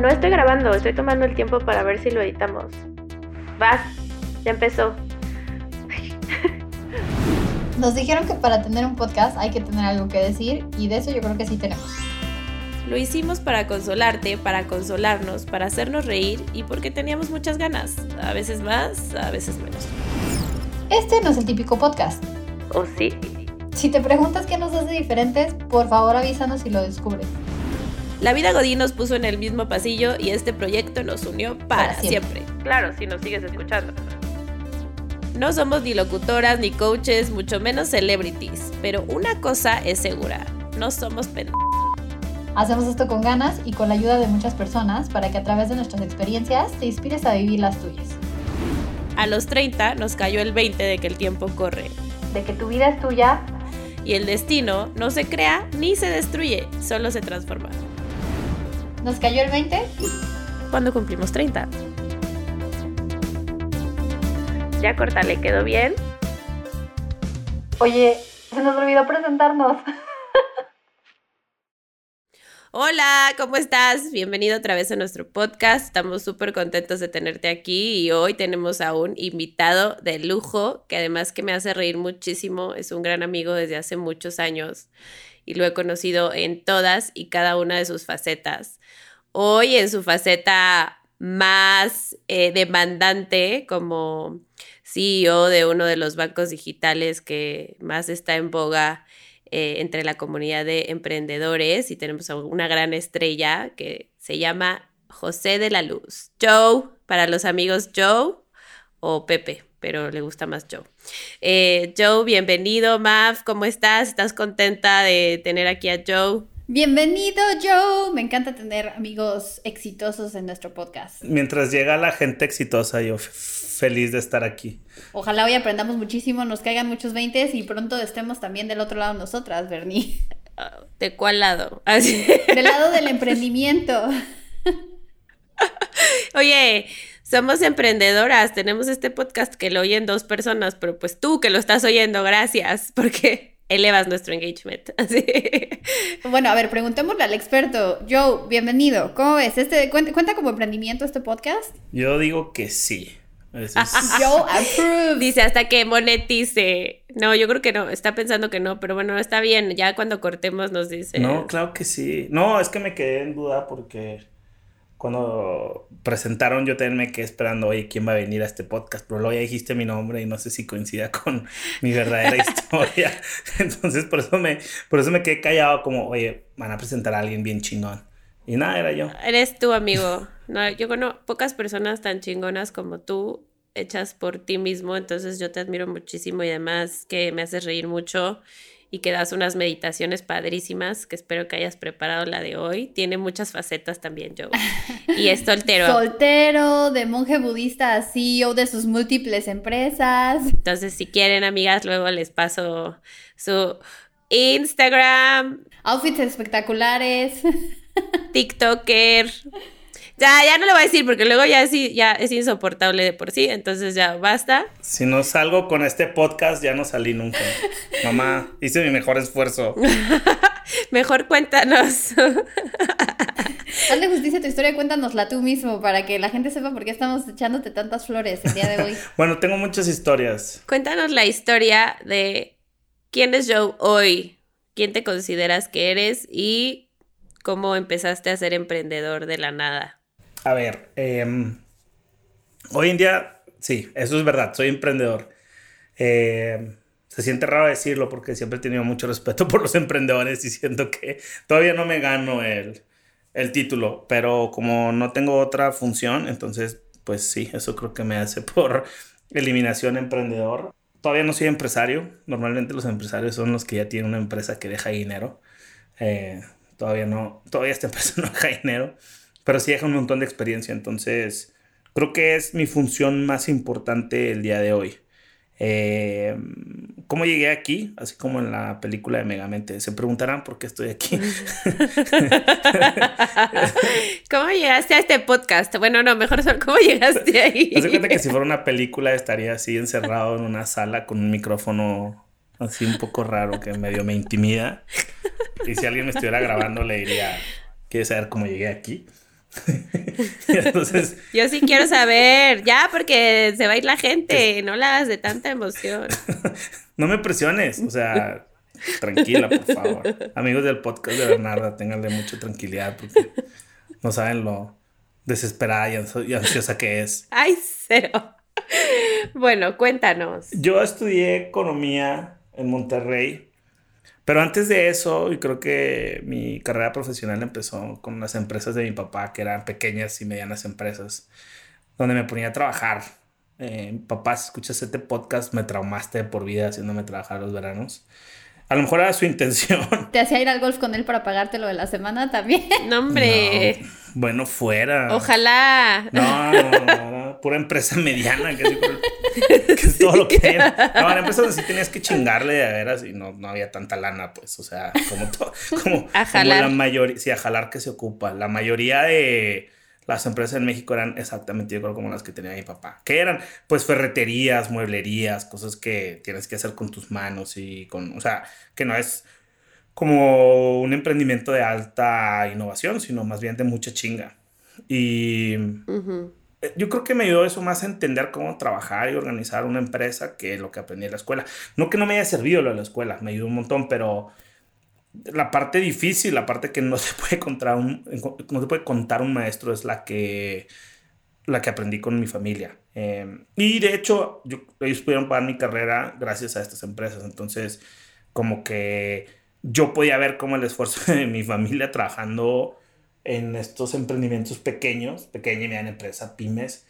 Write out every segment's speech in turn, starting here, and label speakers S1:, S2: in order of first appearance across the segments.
S1: No estoy grabando, estoy tomando el tiempo para ver si lo editamos. Vas, ya empezó.
S2: Nos dijeron que para tener un podcast hay que tener algo que decir y de eso yo creo que sí tenemos.
S3: Lo hicimos para consolarte, para consolarnos, para hacernos reír y porque teníamos muchas ganas. A veces más, a veces menos.
S2: Este no es el típico podcast.
S1: ¿O sí?
S2: Si te preguntas qué nos hace diferentes, por favor avísanos si lo descubres.
S3: La vida Godín nos puso en el mismo pasillo y este proyecto nos unió para,
S2: Para siempre.
S3: siempre.
S1: Claro, si nos sigues escuchando.
S3: No somos ni locutoras, ni coaches, mucho menos celebrities. Pero una cosa es segura, no somos pen...
S2: Hacemos esto con ganas y con la ayuda de muchas personas para que a través de nuestras experiencias te inspires a vivir las tuyas.
S3: A los 30 nos cayó el 20 de que el tiempo corre.
S2: De que tu vida es tuya,
S3: Y el destino no se crea ni se destruye, solo se transforma.
S2: Nos cayó el 20.
S3: Cuando cumplimos 30.
S1: Ya cortale, ¿quedó bien?
S2: Oye, se nos olvidó presentarnos.
S3: Hola, ¿cómo estás? Bienvenido otra vez a nuestro podcast. Estamos súper contentos de tenerte aquí y hoy tenemos a un invitado de lujo que además que me hace reír muchísimo. Es un gran amigo desde hace muchos años y lo he conocido en todas y cada una de sus facetas. Hoy en su faceta más eh, demandante como CEO de uno de los bancos digitales que más está en boga eh, entre la comunidad de emprendedores y tenemos una gran estrella que se llama José de la Luz. Joe, para los amigos Joe o Pepe, pero le gusta más Joe. Eh, Joe, bienvenido, Mav, ¿cómo estás? ¿Estás contenta de tener aquí a Joe?
S2: Bienvenido, Joe. Me encanta tener amigos exitosos en nuestro podcast.
S4: Mientras llega la gente exitosa, yo feliz de estar aquí.
S2: Ojalá hoy aprendamos muchísimo, nos caigan muchos 20 y pronto estemos también del otro lado nosotras, Bernie.
S3: ¿De cuál lado? Así.
S2: Del lado del emprendimiento.
S3: Oye, somos emprendedoras, tenemos este podcast que lo oyen dos personas, pero pues tú que lo estás oyendo, gracias, porque elevas nuestro engagement. Así.
S2: Bueno, a ver, preguntémosle al experto. Joe, bienvenido. ¿Cómo ves? Este, ¿cuenta, cuenta como emprendimiento este podcast?
S4: Yo digo que sí. Es-
S2: Joe approve.
S3: Dice hasta que monetice. No, yo creo que no, está pensando que no, pero bueno, está bien, ya cuando cortemos nos dice.
S4: No, claro que sí. No, es que me quedé en duda porque cuando presentaron yo también me quedé esperando, oye, ¿quién va a venir a este podcast? Pero luego ya dijiste mi nombre y no sé si coincida con mi verdadera historia. Entonces por eso me, por eso me quedé callado como, oye, van a presentar a alguien bien chingón. Y nada, era yo.
S3: Eres tú, amigo. No, yo conozco pocas personas tan chingonas como tú, hechas por ti mismo, entonces yo te admiro muchísimo y además que me haces reír mucho y que das unas meditaciones padrísimas, que espero que hayas preparado la de hoy. Tiene muchas facetas también, Joe. Y es soltero.
S2: Soltero, de monje budista, CEO de sus múltiples empresas.
S3: Entonces, si quieren, amigas, luego les paso su Instagram,
S2: Outfits espectaculares.
S3: TikToker. Ya, ya no lo voy a decir porque luego ya es, ya es insoportable de por sí, entonces ya basta.
S4: Si no salgo con este podcast, ya no salí nunca. Mamá, hice mi mejor esfuerzo.
S3: Mejor cuéntanos.
S2: Hazle justicia a tu historia, cuéntanosla tú mismo para que la gente sepa por qué estamos echándote tantas flores el día de hoy.
S4: Bueno, tengo muchas historias.
S3: cuéntanos la historia de quién es Joe hoy, quién te consideras que eres y cómo empezaste a ser emprendedor de la nada.
S4: A ver, em, hoy en día, sí, eso es verdad, soy emprendedor. Em, se siente raro decirlo porque siempre he tenido mucho respeto por los emprendedores y siento que todavía no me gano el, el título, pero como no tengo otra función, entonces, pues sí, eso creo que me hace por eliminación emprendedor. Todavía no soy empresario, normalmente los empresarios son los que ya tienen una empresa que deja dinero. Eh, todavía no, todavía esta empresa no deja dinero, pero sí deja un montón de experiencia, entonces creo que es mi función más importante el día de hoy. Eh, ¿Cómo llegué aquí? Así como en la película de Megamente. Se preguntarán por qué estoy aquí.
S3: ¿Cómo llegaste a este podcast? Bueno, no, mejor son cómo llegaste ahí.
S4: Haz de cuenta que si fuera una película estaría así encerrado en una sala con un micrófono así un poco raro que medio me intimida. Y si alguien me estuviera grabando le diría, ¿quieres saber cómo llegué aquí? Entonces,
S3: Yo sí quiero saber, ya, porque se va a ir la gente, no la hagas de tanta emoción.
S4: no me presiones, o sea, tranquila, por favor. Amigos del podcast de Bernarda, ténganle mucha tranquilidad porque no saben lo desesperada y ansiosa que es.
S3: Ay, cero. Bueno, cuéntanos.
S4: Yo estudié economía en Monterrey, pero antes de eso, y creo que mi carrera profesional empezó con las empresas de mi papá, que eran pequeñas y medianas empresas, donde me ponía a trabajar. Eh, papá, si escuchas este podcast, me traumaste por vida haciéndome trabajar los veranos. A lo mejor era su intención.
S2: ¿Te hacía ir al golf con él para pagarte lo de la semana también?
S3: No, hombre.
S4: No, bueno, fuera.
S3: Ojalá.
S4: No, no, no, no, pura empresa mediana, que, es, que es todo lo que hay. No, la empresa donde sí tenías que chingarle de veras y no, no había tanta lana, pues, o sea, como todo, como,
S3: A
S4: como
S3: jalar.
S4: la mayoría, sí, a jalar que se ocupa. La mayoría de las empresas en México eran exactamente, yo creo, como las que tenía mi papá, que eran, pues, ferreterías, mueblerías, cosas que tienes que hacer con tus manos y con, o sea, que no es como un emprendimiento de alta innovación, sino más bien de mucha chinga. Y
S3: Ujú.
S4: eh, yo creo que me ayudó eso más a entender cómo trabajar y organizar una empresa que lo que aprendí en la escuela. No que no me haya servido lo de la escuela, me ayudó un montón, pero la parte difícil, la parte que no se puede contar un, no se puede contar un maestro es la que, la que aprendí con mi familia. Eh, y de hecho, yo, ellos pudieron pagar mi carrera gracias a estas empresas. Entonces, como que yo podía ver cómo el esfuerzo de mi familia trabajando en estos emprendimientos pequeños, pequeña y mediana empresa, pymes,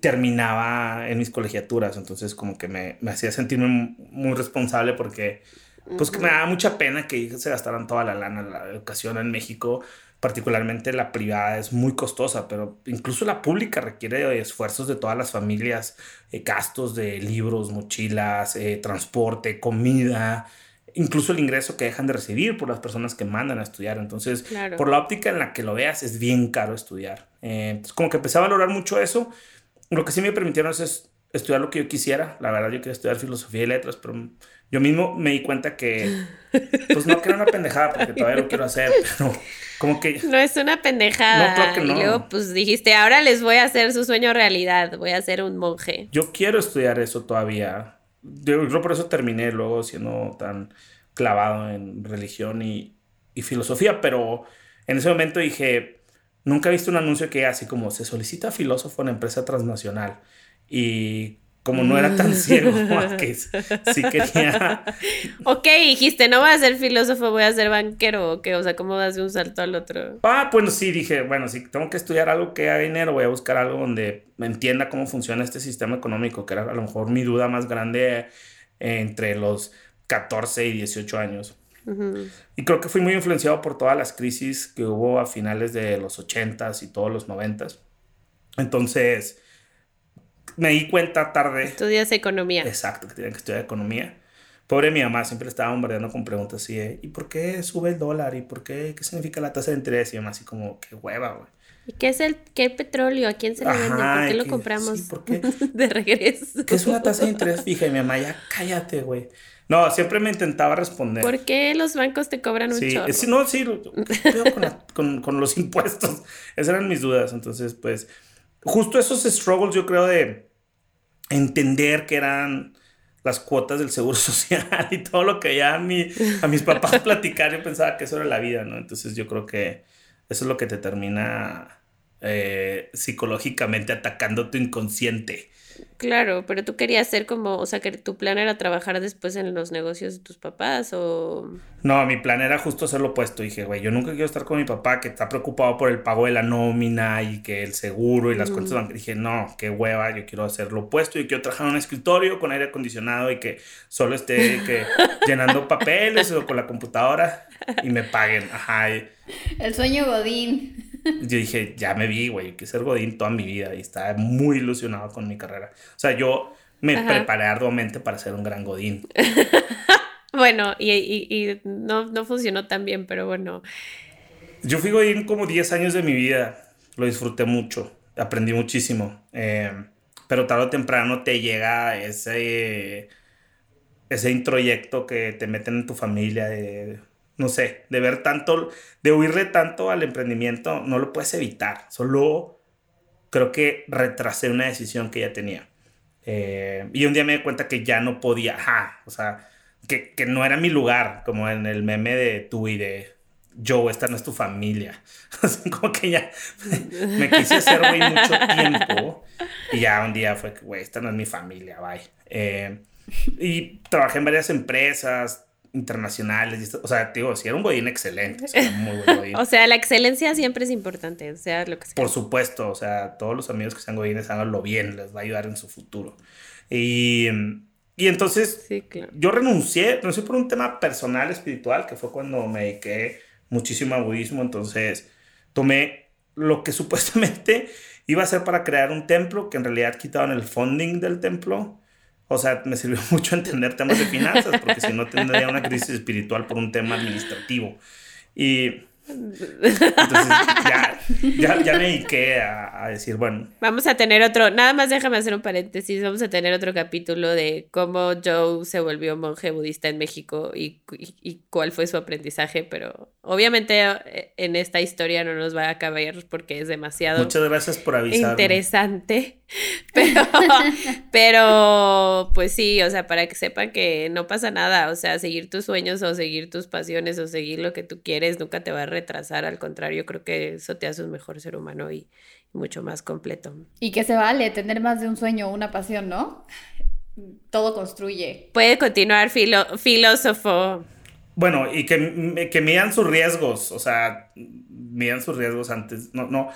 S4: terminaba en mis colegiaturas. Entonces, como que me, me hacía sentirme muy responsable porque, pues, que me daba mucha pena que se gastaran toda la lana. La educación en México, particularmente la privada, es muy costosa, pero incluso la pública requiere de esfuerzos de todas las familias, eh, gastos de libros, mochilas, eh, transporte, comida incluso el ingreso que dejan de recibir por las personas que mandan a estudiar. Entonces,
S3: Claro.
S4: por la óptica en la que lo veas, es bien caro estudiar. Eh, entonces, como que empecé a valorar mucho eso. Lo que sí me permitieron es estudiar lo que yo quisiera. La verdad, yo quería estudiar filosofía y letras, pero yo mismo me di cuenta que, pues no, que era una pendejada, porque todavía lo quiero hacer, pero como que
S3: No es una pendejada.
S4: No, claro que no.
S3: Y luego, pues dijiste, ahora les voy a hacer su sueño realidad. Voy a ser un monje.
S4: yo quiero estudiar eso todavía. Yo creo por eso terminé luego siendo tan clavado en religión y, y filosofía, pero en ese momento dije, nunca he visto un anuncio que así como se solicita filósofo en empresa transnacional y como no era tan ciego como que sí quería
S3: Ok, dijiste, no voy a ser filósofo, voy a ser banquero. ¿o qué? O sea, ¿cómo das de un salto al otro?
S4: Ah, bueno, sí, dije, bueno, si tengo que estudiar algo que haga dinero, voy a buscar algo donde me entienda cómo funciona este sistema económico, que era a lo mejor mi duda más grande entre los 14 y 18 años. Y creo que fui muy influenciado por todas las crisis que hubo a finales de los 80s y todos los 90s. Entonces, me di cuenta tarde.
S3: Estudias economía.
S4: Exacto, que tenía que estudiar economía. Pobre mi mamá, siempre estaba bombardeando con preguntas así de, ¿y por qué sube el dólar? ¿Y por qué? ¿Qué significa la tasa de interés? Y mamá así como, qué hueva, güey.
S3: ¿Y qué es el qué petróleo? ¿A quién se le vende? ¿Por qué lo
S4: que-
S3: compramos?
S4: sí, ¿por qué?
S3: de regreso.
S4: ¿Qué es una tasa de interés fija? Y mi mamá, ya cállate, güey. No, siempre me intentaba responder.
S3: ¿Por qué los bancos te cobran un
S4: Sí,
S3: chorro?
S4: sí, no, sí, lo- ¿qué pedo con, la- con- con los impuestos. Esas eran mis dudas. Entonces, pues, justo esos struggles, yo creo, de entender que eran las cuotas del seguro social y todo lo que ya a, mi, a mis papás platicar, yo pensaba que eso era la vida, ¿no? Entonces, yo creo que eso es lo que te termina eh, psicológicamente atacando tu inconsciente.
S3: Claro, pero tú querías ser como, o sea, que tu plan era trabajar después en los negocios de tus papás o...
S4: No, mi plan era justo hacer lo opuesto. Dije, güey, yo nunca quiero estar con mi papá que está preocupado por el pago de la nómina y que el seguro y las cuentas bancarias. Dije, no, qué hueva, yo quiero hacer lo opuesto. Yo quiero trabajar en un escritorio con aire acondicionado y que solo esté que, llenando papeles o con la computadora y me paguen. Ajá. Y
S2: El sueño Godín.
S4: yo dije, ya me vi, güey, quiero ser Godín toda mi vida y estaba muy ilusionado con mi carrera. O sea, yo me
S3: Ajá.
S4: preparé arduamente para ser un gran Godín.
S3: Bueno, y, y, y no, no funcionó tan bien, pero bueno.
S4: Yo fui Godín como 10 años de mi vida. Lo disfruté mucho. Aprendí muchísimo. Eh, pero tarde o temprano te llega ese, ese introyecto que te meten en tu familia de no sé, de ver tanto, de huirle tanto al emprendimiento, no lo puedes evitar. Solo creo que retrasé una decisión que ya tenía. Eh, y un día me di cuenta que ya no podía, ajá, o sea, que, que, no era mi lugar, como en el meme de tú y de Joe, esta no es tu familia. como que ya me, quise hacer, güey, mucho tiempo. Y ya un día fue, güey, esta no es mi familia, bye. Eh, y trabajé en varias empresas, internacionales. o sea, digo, si era un godín excelente.
S3: O sea, la excelencia siempre es importante, o sea lo que sea.
S4: Por supuesto, o sea, todos los amigos que sean godines, háganlo bien, les va a ayudar en su futuro. Y, y entonces, yo renuncié, renuncié por un tema personal, espiritual, que fue cuando me dediqué muchísimo a budismo. Entonces, tomé lo que supuestamente iba a ser para crear un templo, que en realidad quitaban el funding del templo o sea, me sirvió mucho entender temas de finanzas, porque si no tendría una crisis espiritual por un tema administrativo. Y entonces ya, ya, ya, me dediqué a, decir, bueno.
S3: Vamos a tener otro, nada más déjame hacer un paréntesis, vamos a tener otro capítulo de cómo Joe se volvió monje budista en México y, y, cuál fue su aprendizaje, pero obviamente eh, en esta historia no nos va a caber porque es demasiado...
S4: Muchas gracias por avisarme.
S3: Interesante, pero, pero pues sí, o sea, para que sepan que no pasa nada, o sea, seguir tus sueños o seguir tus pasiones o seguir lo que tú quieres nunca te va a retrasar, al contrario, creo que eso te hace un mejor ser humano y, mucho más completo.
S2: Y que se vale tener más de un sueño o una pasión, ¿no? Todo construye.
S3: Puede continuar filósofo.
S4: Bueno, y que, que midan sus riesgos, o sea, midan sus riesgos antes, no, no,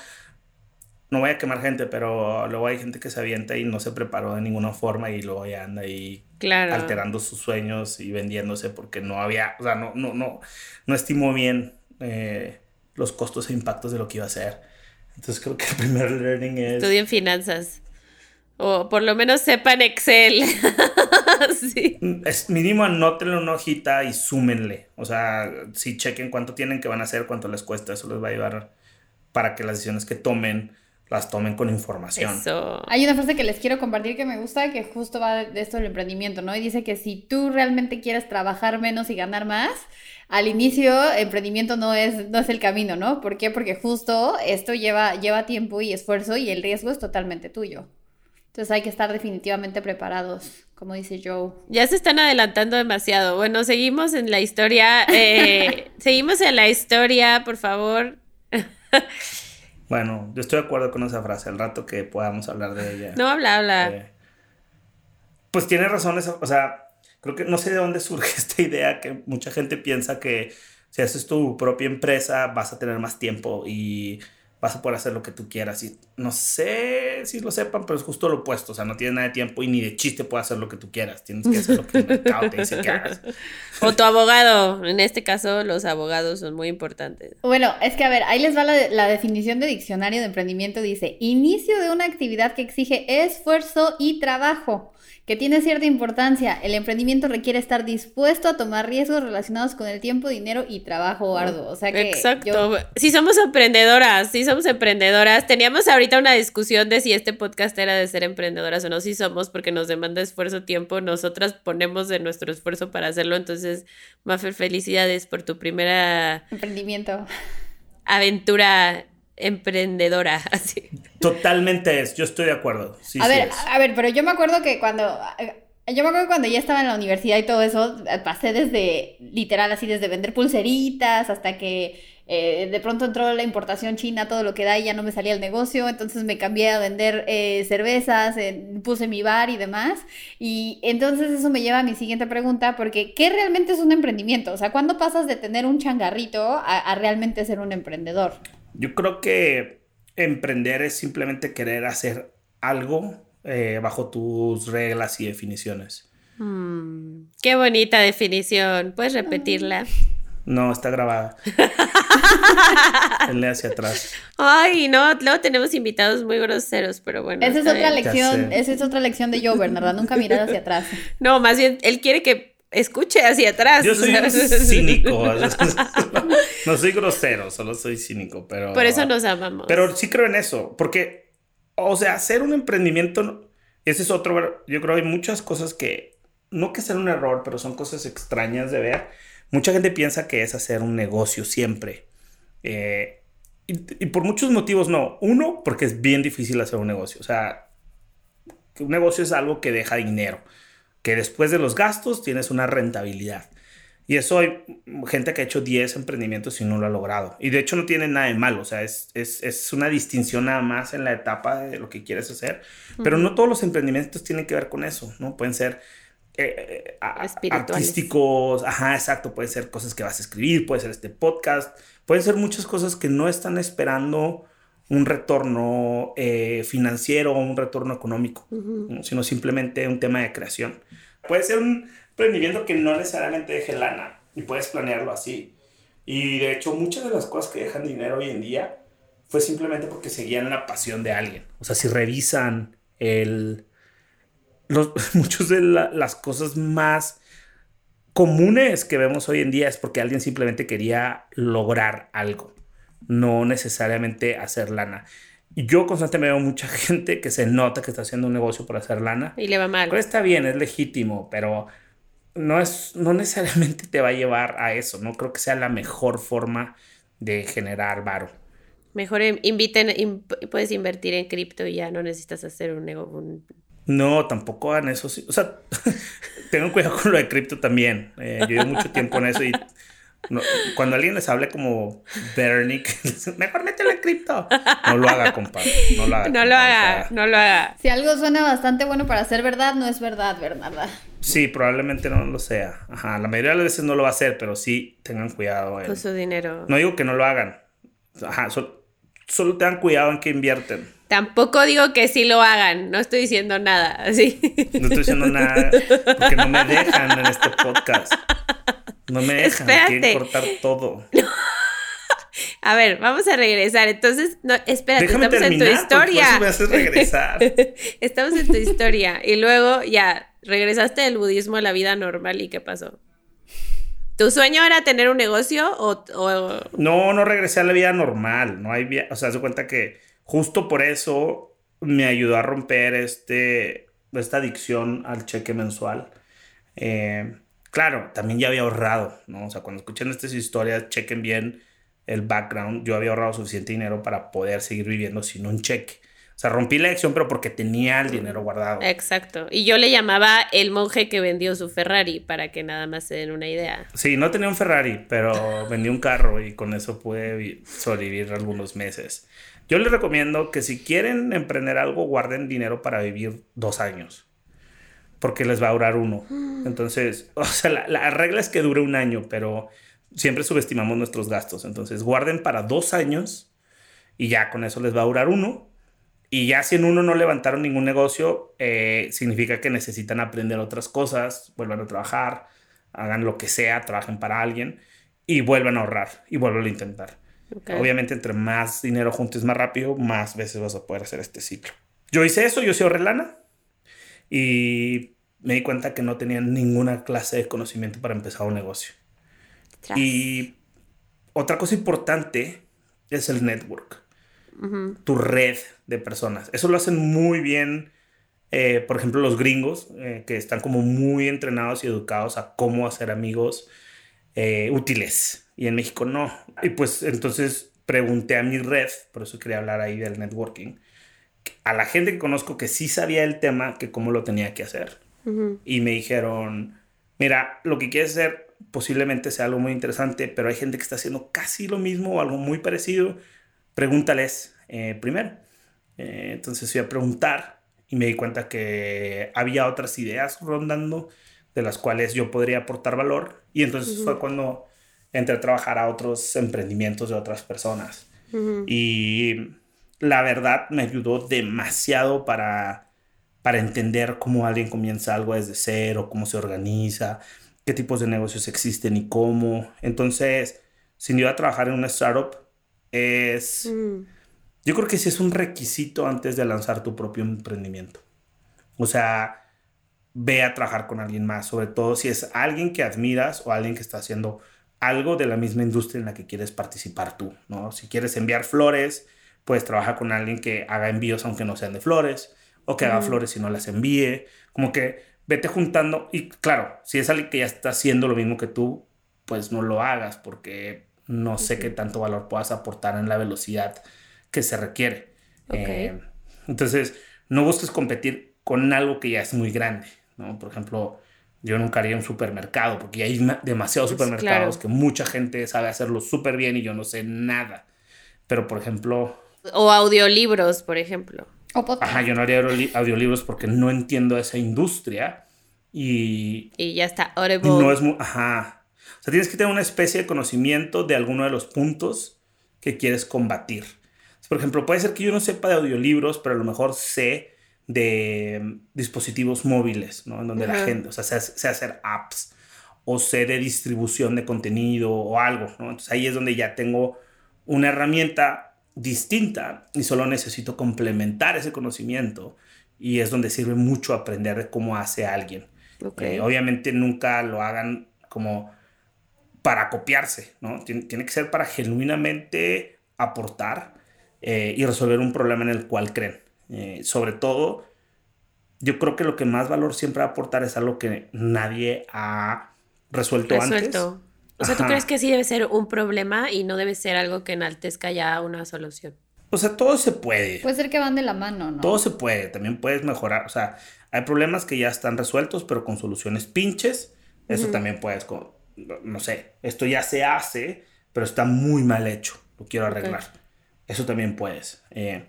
S4: no voy a quemar gente, pero luego hay gente que se avienta y no se preparó de ninguna forma y luego ya anda ahí alterando sus sueños y vendiéndose porque no había, o sea, no, no, no, no estimó bien eh, los costos e impactos de lo que iba a hacer. Entonces creo que el primer learning es...
S3: Estudien finanzas. O por lo menos sepan Excel.
S4: sí. Es mínimo anótenle una hojita y súmenle. O sea, si chequen cuánto tienen que van a hacer, cuánto les cuesta, eso les va a ayudar para que las decisiones que tomen las tomen con información.
S2: Hay una frase que les quiero compartir que me gusta, que justo va de esto del emprendimiento, ¿no? Y dice que si tú realmente quieres trabajar menos y ganar más, al inicio emprendimiento no es, no es el camino, ¿no? ¿Por qué? Porque justo esto lleva, lleva tiempo y esfuerzo y el riesgo es totalmente tuyo. Entonces hay que estar definitivamente preparados, como dice Joe.
S3: Ya se están adelantando demasiado. Bueno, seguimos en la historia. Eh, seguimos en la historia, por favor.
S4: Bueno, yo estoy de acuerdo con esa frase, al rato que podamos hablar de ella.
S3: No, habla, habla.
S4: Eh, pues tiene razones, o sea, creo que no sé de dónde surge esta idea que mucha gente piensa que si haces tu propia empresa vas a tener más tiempo y vas a poder hacer lo que tú quieras. Y no sé si lo sepan, pero es justo lo opuesto. O sea, no tienes nada de tiempo y ni de chiste puedes hacer lo que tú quieras. Tienes que hacer lo que el mercado te dice que hagas.
S3: O tu abogado. En este caso, los abogados son muy importantes.
S2: Bueno, es que a ver, ahí les va la, la definición de diccionario de emprendimiento. Dice, inicio de una actividad que exige esfuerzo y trabajo que tiene cierta importancia. El emprendimiento requiere estar dispuesto a tomar riesgos relacionados con el tiempo, dinero y trabajo arduo. O sea que.
S3: Exacto. Si somos emprendedoras, si somos emprendedoras. Teníamos ahorita una discusión de si este podcast era de ser emprendedoras o no. Si somos, porque nos demanda esfuerzo, tiempo. Nosotras ponemos de nuestro esfuerzo para hacerlo. Entonces, Mafer, felicidades por tu primera.
S2: Emprendimiento.
S3: Aventura emprendedora, así.
S4: Totalmente es, yo estoy de acuerdo.
S2: a ver, a ver, pero yo me acuerdo que cuando eh, yo me acuerdo cuando ya estaba en la universidad y todo eso, eh, pasé desde, literal, así, desde vender pulseritas hasta que eh, de pronto entró la importación china, todo lo que da y ya no me salía el negocio, entonces me cambié a vender cervezas, puse mi bar y demás. Y entonces eso me lleva a mi siguiente pregunta, porque ¿qué realmente es un emprendimiento? O sea, ¿cuándo pasas de tener un changarrito a realmente ser un emprendedor?
S4: Yo creo que emprender es simplemente querer hacer algo eh, bajo tus reglas y definiciones.
S3: Mm, qué bonita definición. ¿Puedes repetirla?
S4: No, está grabada. Él hacia atrás.
S3: Ay, no, luego tenemos invitados muy groseros, pero bueno.
S2: Esa es otra lección, esa es otra lección de Joe, ¿verdad? Nunca mirar hacia atrás.
S3: No, más bien, él quiere que escuche hacia atrás.
S4: Yo soy cínico. no soy grosero, solo soy cínico, pero...
S3: Por eso nos amamos.
S4: Pero sí creo en eso, porque, o sea, hacer un emprendimiento, ese es otro, yo creo que hay muchas cosas que, no que sean un error, pero son cosas extrañas de ver. mucha gente piensa que es hacer un negocio siempre. Eh, y, y, por muchos motivos no. Uno, porque es bien difícil hacer un negocio. O sea, un negocio es algo que deja dinero, que después de los gastos tienes una rentabilidad. Y eso hay gente que ha hecho 10 emprendimientos y no lo ha logrado. Y de hecho no tiene nada de malo, o sea, es, es, es una distinción nada más en la etapa de lo que quieres hacer. Pero no todos los emprendimientos tienen que ver con eso, ¿no? Pueden ser eh, artísticos, ajá, exacto, pueden ser cosas que vas a escribir, puede ser este podcast, pueden ser muchas cosas que no están esperando un retorno eh, financiero o un retorno económico, ¿no? sino simplemente un tema de creación. Puede ser un emprendimiento que no necesariamente deje lana y puedes planearlo así. Y de hecho muchas de las cosas que dejan dinero hoy en día fue simplemente porque seguían la pasión de alguien. O sea, si revisan el... Los, muchas de la, las cosas más comunes que vemos hoy en día es porque alguien simplemente quería lograr algo, no necesariamente hacer lana. Y yo constantemente veo mucha gente que se nota que está haciendo un negocio para hacer lana.
S3: Y le va mal.
S4: Pero está bien, es legítimo, pero no, es, no necesariamente te va a llevar a eso. No creo que sea la mejor forma de generar varo.
S3: Mejor inviten, in, puedes invertir en cripto y ya no necesitas hacer un, un...
S4: No, tampoco hagan eso. O sea, tengan cuidado con lo de cripto también. Eh, yo llevo mucho tiempo en eso y no, cuando alguien les hable como Bernick, mejor mételo en cripto. No lo haga, compadre. No lo haga.
S3: No lo haga, o sea, no lo haga.
S2: Si algo suena bastante bueno para ser verdad, no es verdad, Bernarda.
S4: Sí, probablemente no lo sea. Ajá, la mayoría de las veces no lo va a hacer, pero sí tengan cuidado. En...
S3: Con su dinero.
S4: No digo que no lo hagan. Ajá, solo, solo tengan cuidado en que invierten.
S3: Tampoco digo que sí lo hagan, no estoy diciendo nada, así.
S4: No estoy diciendo nada porque no me dejan en este podcast. No me dejan,
S3: Espérate.
S4: cortar todo.
S3: A ver, vamos a regresar. Entonces, no, espérate,
S4: Déjame
S3: estamos
S4: terminar,
S3: en tu historia.
S4: Me haces regresar.
S3: estamos en tu historia. Y luego ya, regresaste del budismo a la vida normal. ¿Y qué pasó? ¿Tu sueño era tener un negocio o...? o...
S4: No, no regresé a la vida normal. No hay via... O sea, se cuenta que justo por eso me ayudó a romper este, esta adicción al cheque mensual. Eh, claro, también ya había ahorrado, ¿no? O sea, cuando escuchen estas historias, chequen bien el background. Yo había ahorrado suficiente dinero para poder seguir viviendo sin un cheque. O sea, rompí la adicción, pero porque tenía el dinero guardado.
S3: Exacto. Y yo le llamaba el monje que vendió su Ferrari, para que nada más se den una idea.
S4: Sí, no tenía un Ferrari, pero vendí un carro y con eso pude sobrevivir algunos meses. Yo les recomiendo que si quieren emprender algo, guarden dinero para vivir dos años. Porque les va a durar uno. Entonces, o sea, la, la regla es que dure un año, pero siempre subestimamos nuestros gastos. Entonces, guarden para dos años y ya con eso les va a durar uno. Y ya si en uno no levantaron ningún negocio, eh, significa que necesitan aprender otras cosas, vuelvan a trabajar, hagan lo que sea, trabajen para alguien y vuelvan a ahorrar y vuelvan a intentar. Okay. Obviamente, entre más dinero juntes más rápido, más veces vas a poder hacer este ciclo. Yo hice eso, yo sí ahorré lana y me di cuenta que no tenía ninguna clase de conocimiento para empezar un negocio. Tras. Y otra cosa importante es el network, uh -huh. tu red de personas. Eso lo hacen muy bien, eh, por ejemplo, los gringos, eh, que están como muy entrenados y educados a cómo hacer amigos eh, útiles. Y en México no. Y pues entonces pregunté a mi red, por eso quería hablar ahí del networking, a la gente que conozco que sí sabía el tema, que cómo lo tenía que hacer. Uh -huh. Y me dijeron, mira, lo que quieres hacer posiblemente sea algo muy interesante, pero hay gente que está haciendo casi lo mismo o algo muy parecido. Pregúntales eh, primero. Eh, entonces fui a preguntar y me di cuenta que había otras ideas rondando de las cuales yo podría aportar valor. Y entonces uh -huh. fue cuando entré a trabajar a otros emprendimientos de otras personas. Uh -huh. Y la verdad me ayudó demasiado para, para entender cómo alguien comienza algo desde cero, cómo se organiza, qué tipos de negocios existen y cómo. Entonces, sin duda trabajar en una startup es... Mm. Yo creo que sí es un requisito antes de lanzar tu propio emprendimiento. O sea, ve a trabajar con alguien más, sobre todo si es alguien que admiras o alguien que está haciendo algo de la misma industria en la que quieres participar tú, ¿no? Si quieres enviar flores, puedes trabajar con alguien que haga envíos aunque no sean de flores, o que haga flores y no las envíe. Como que vete juntando y claro, si es alguien que ya está haciendo lo mismo que tú, pues no lo hagas porque no sé qué tanto valor puedas aportar en la velocidad que se requiere. Eh, entonces, no busques competir con algo que ya es muy grande, ¿no? Por ejemplo, yo nunca haría un supermercado porque hay demasiados pues, supermercados que mucha gente sabe hacerlo súper bien y yo no sé nada. Pero, por ejemplo...
S3: O audiolibros, por ejemplo.
S4: Ajá, yo no haría audiolibros porque no entiendo esa industria y...
S3: Y ya está, Audible.
S4: No es muy... Ajá. O sea, tienes que tener una especie de conocimiento de alguno de los puntos que quieres combatir. Por ejemplo, puede ser que yo no sepa de audiolibros, pero a lo mejor sé de dispositivos móviles, ¿no? En donde la gente, o sea, sé, hacer apps o sé de distribución de contenido o algo, ¿no? Entonces ahí es donde ya tengo una herramienta distinta y solo necesito complementar ese conocimiento y es donde sirve mucho aprender de cómo hace alguien. Eh, obviamente nunca lo hagan como para copiarse, ¿no? Tiene, tiene que ser para genuinamente aportar eh, y resolver un problema en el cual creen. Eh, sobre todo, yo creo que lo que más valor siempre va a aportar es algo que nadie ha resuelto, Resuelto. antes.
S3: O sea, ¿tú crees que sí debe ser un problema y no debe ser algo que enaltezca ya una solución?
S4: O sea, todo se puede.
S2: Puede ser que van de la mano, ¿no?
S4: Todo se puede, también puedes mejorar. O sea, hay problemas que ya están resueltos, pero con soluciones pinches. Eso también puedes, no sé, esto ya se hace, pero está muy mal hecho. Lo quiero arreglar. Eso también puedes. Eh,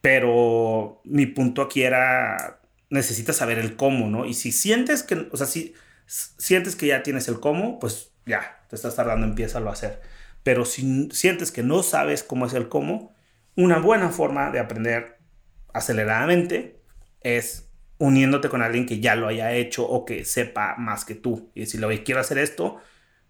S4: pero mi punto aquí era, necesitas saber el cómo, ¿no? Y si sientes que, o sea, si sientes que ya tienes el cómo, pues ya, te estás tardando, empieza a hacer. Pero si sientes que no sabes cómo es el cómo, una buena forma de aprender aceleradamente es uniéndote con alguien que ya lo haya hecho o que sepa más que tú. Y decirle, oye, quiero hacer esto,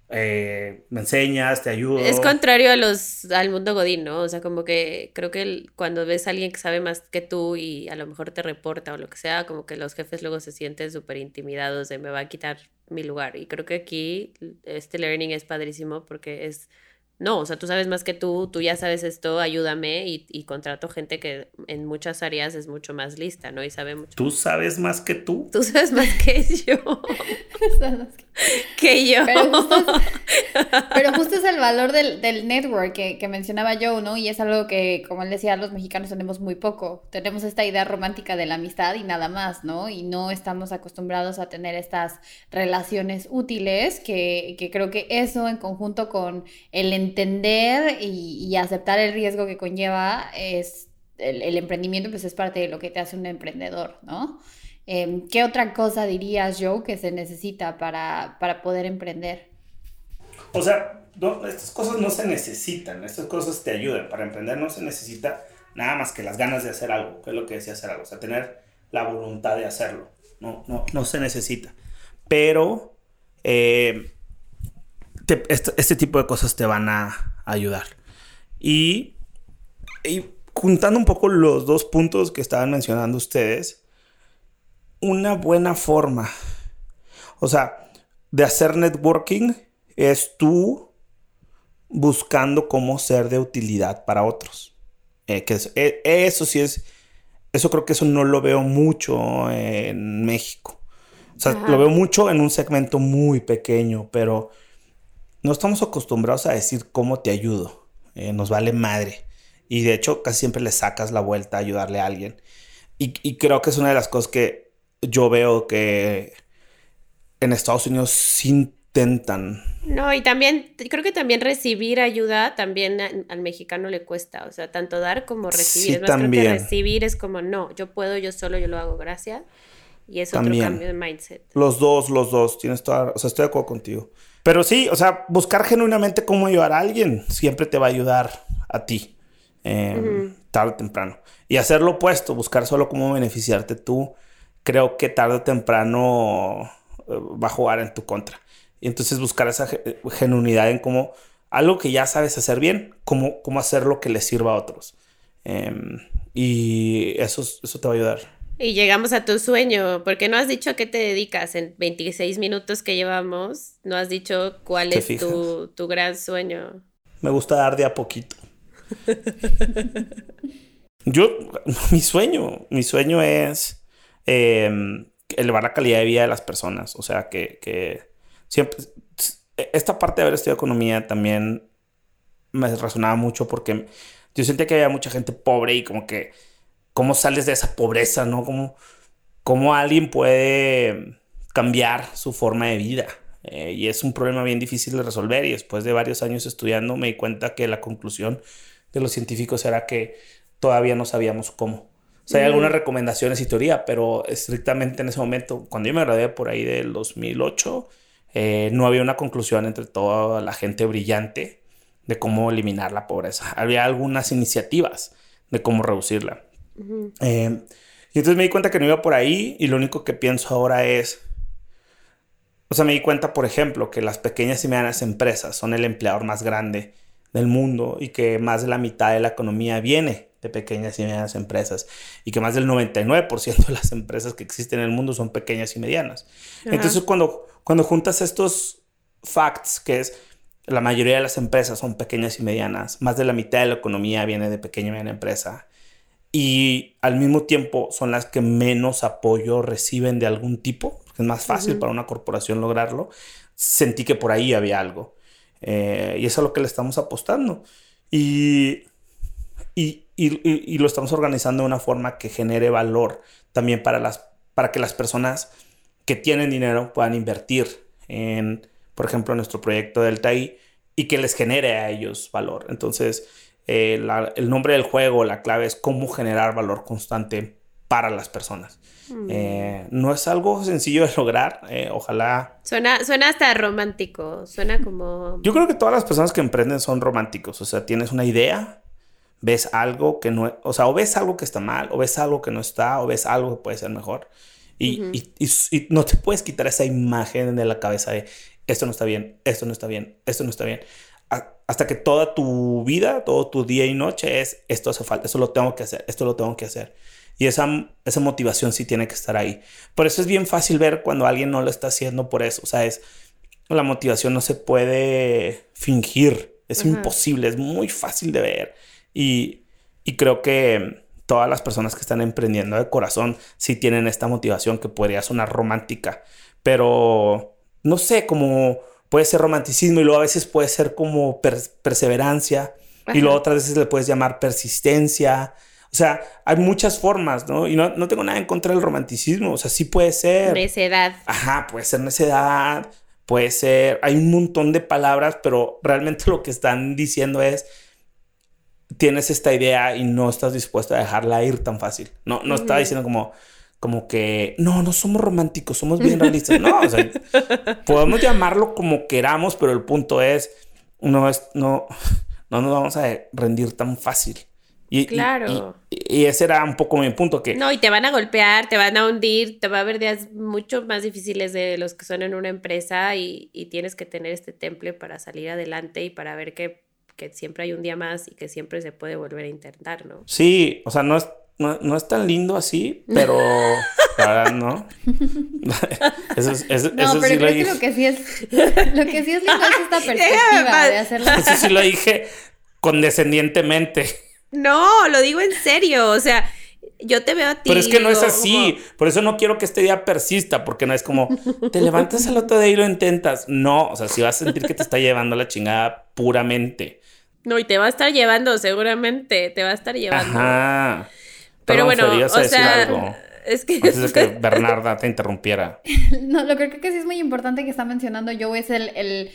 S4: eh, me enseñas, te ayudo.
S3: Es contrario a los, al mundo godín, ¿no? O sea, como que creo que cuando ves a alguien que sabe más que tú y a lo mejor te reporta o lo que sea, como que los jefes luego se sienten súper intimidados de me va a quitar mi lugar. Y creo que aquí este learning es padrísimo porque es no, o sea, tú sabes más que tú, tú ya sabes esto, ayúdame y, y, contrato gente que en muchas áreas es mucho más lista, ¿no? Y sabe mucho.
S4: ¿Tú sabes más que tú?
S3: Tú sabes más que yo. que yo.
S2: Pero justo, es, pero justo es el valor del, del network que, que, mencionaba Joe, ¿no? Y es algo que, como él decía, los mexicanos tenemos muy poco. Tenemos esta idea romántica de la amistad y nada más, ¿no? Y no estamos acostumbrados a tener estas relaciones útiles que, que creo que eso en conjunto con el entender y, aceptar el riesgo que conlleva es el, emprendimiento, pues es parte de lo que te hace un emprendedor, ¿no? Em, ¿Qué otra cosa dirías, Joe, que se necesita para, para poder emprender?
S4: O sea, estas cosas no se necesitan, estas cosas te ayudan. Para emprender no se necesita nada más que las ganas de hacer algo, que es lo que decía hacer algo, o sea, tener la voluntad de hacerlo. No, no, no se necesita. Pero eh, este, tipo de cosas te van a ayudar. Y, y juntando un poco los dos puntos que estaban mencionando ustedes, una buena forma, o sea, de hacer networking es tú buscando cómo ser de utilidad para otros. Eh, que eh, eso, sí es, eso creo que eso no lo veo mucho en México. O sea, lo veo mucho en un segmento muy pequeño, pero no estamos acostumbrados a decir cómo te ayudo. Eh, nos vale madre. Y de hecho, casi siempre le sacas la vuelta a ayudarle a alguien. Y, creo que es una de las cosas que yo veo que en Estados Unidos sí intentan.
S3: No, y también, creo que también recibir ayuda también al mexicano le cuesta. O sea, tanto dar como recibir. Sí, también. recibir es como, no, yo puedo, yo solo, yo lo hago, gracias. Y es otro cambio de mindset.
S4: Los dos, los dos. Tienes toda, o sea, estoy de acuerdo contigo. Pero sí, o sea, buscar genuinamente cómo ayudar a alguien siempre te va a ayudar a ti, em, tarde o temprano. Y hacer lo opuesto, buscar solo cómo beneficiarte tú, creo que tarde o temprano eh, va a jugar en tu contra. Y entonces buscar esa genuinidad en cómo, algo que ya sabes hacer bien, cómo, cómo hacer lo que le sirva a otros. Em, y eso, eso te va a ayudar.
S3: Y llegamos a tu sueño, porque no has dicho a qué te dedicas en 26 minutos que llevamos, no has dicho cuál es tu, tu, gran sueño.
S4: Me gusta dar de a poquito. Yo, mi sueño, mi sueño es em, elevar la calidad de vida de las personas, o sea, que, que siempre, esta parte de haber estudiado economía también me resonaba mucho porque yo sentía que había mucha gente pobre y como que, ¿cómo sales de esa pobreza, no? ¿Cómo, cómo alguien puede cambiar su forma de vida? Eh, y es un problema bien difícil de resolver y después de varios años estudiando me di cuenta que la conclusión de los científicos era que todavía no sabíamos cómo. O sea, hay algunas recomendaciones y teoría, pero estrictamente en ese momento, cuando yo me gradué por ahí del 2008, eh, no había una conclusión entre toda la gente brillante de cómo eliminar la pobreza. Había algunas iniciativas de cómo reducirla. Eh, y entonces me di cuenta que no iba por ahí y lo único que pienso ahora es, o sea, me di cuenta, por ejemplo, que las pequeñas y medianas empresas son el empleador más grande del mundo y que más de la mitad de la economía viene de pequeñas y medianas empresas y que más del 99% de las empresas que existen en el mundo son pequeñas y medianas. Entonces cuando, cuando juntas estos facts, que es la mayoría de las empresas son pequeñas y medianas, más de la mitad de la economía viene de pequeña y mediana empresa y al mismo tiempo son las que menos apoyo reciben de algún tipo, es más fácil para una corporación lograrlo, sentí que por ahí había algo. Eh, y eso es a lo que le estamos apostando. Y, y, y, lo estamos organizando de una forma que genere valor también para, las, para que las personas que tienen dinero puedan invertir en, por ejemplo, nuestro proyecto Delta I y que les genere a ellos valor. Entonces, eh, el nombre del juego, la clave es cómo generar valor constante para las personas. Mm. Eh, no es algo sencillo de lograr, eh, ojalá.
S3: Suena, suena hasta romántico, suena como...
S4: Yo creo que todas las personas que emprenden son románticos, o sea, tienes una idea, ves algo que no, o sea, o ves algo que está mal, o ves algo que no está, o ves algo que puede ser mejor. Y, y, y, no te puedes quitar esa imagen de la cabeza de esto no está bien, esto no está bien, esto no está bien. Hasta que toda tu vida, todo tu día y noche es esto hace falta, esto lo tengo que hacer, esto lo tengo que hacer. Y esa, esa motivación sí tiene que estar ahí. Por eso es bien fácil ver cuando alguien no lo está haciendo por eso. O sea, es, la motivación no se puede fingir. Es imposible, es muy fácil de ver. Y, y, creo que todas las personas que están emprendiendo de corazón sí tienen esta motivación que podría sonar romántica. Pero no sé, como puede ser romanticismo y luego a veces puede ser como perseverancia. Y luego otras veces le puedes llamar persistencia. O sea, hay muchas formas, ¿no? Y no, no, tengo nada en contra del romanticismo. O sea, sí puede ser.
S3: Necedad.
S4: Ajá, puede ser necedad. Puede ser. Hay un montón de palabras, pero realmente lo que están diciendo es. Tienes esta idea y no estás dispuesto a dejarla ir tan fácil. No, no está diciendo como como que no, no somos románticos, somos bien realistas. No, o sea, podemos llamarlo como queramos, pero el punto es, no es, no, no nos vamos a rendir tan fácil. Y,
S3: claro.
S4: Y, ese era un poco mi punto que...
S3: No, y te van a golpear, te van a hundir, te va a haber días mucho más difíciles de los que son en una empresa y, tienes que tener este temple para salir adelante y para ver que, que, siempre hay un día más y que siempre se puede volver a intentar, ¿no?
S4: Sí, o sea, no es, no, es tan lindo así, pero la no.
S2: eso es, eso, no, pero sí creo que lo que sí es, lo que sí es lindo es esta perspectiva de hacerlo.
S4: Eso sí lo dije condescendientemente.
S3: No, lo digo en serio, o sea, yo te veo a ti.
S4: Pero es que no es así, por eso no quiero que este día persista, porque no es como, te levantas al otro día y lo intentas. No, o sea, si vas a sentir que te está llevando la chingada puramente.
S3: No, y te va a estar llevando, seguramente, te va a estar llevando. Ajá. Pero, bueno, o sea, es que...
S4: Antes de que Bernarda te interrumpiera.
S2: no, lo que creo que sí es muy importante que está mencionando Joe es el, el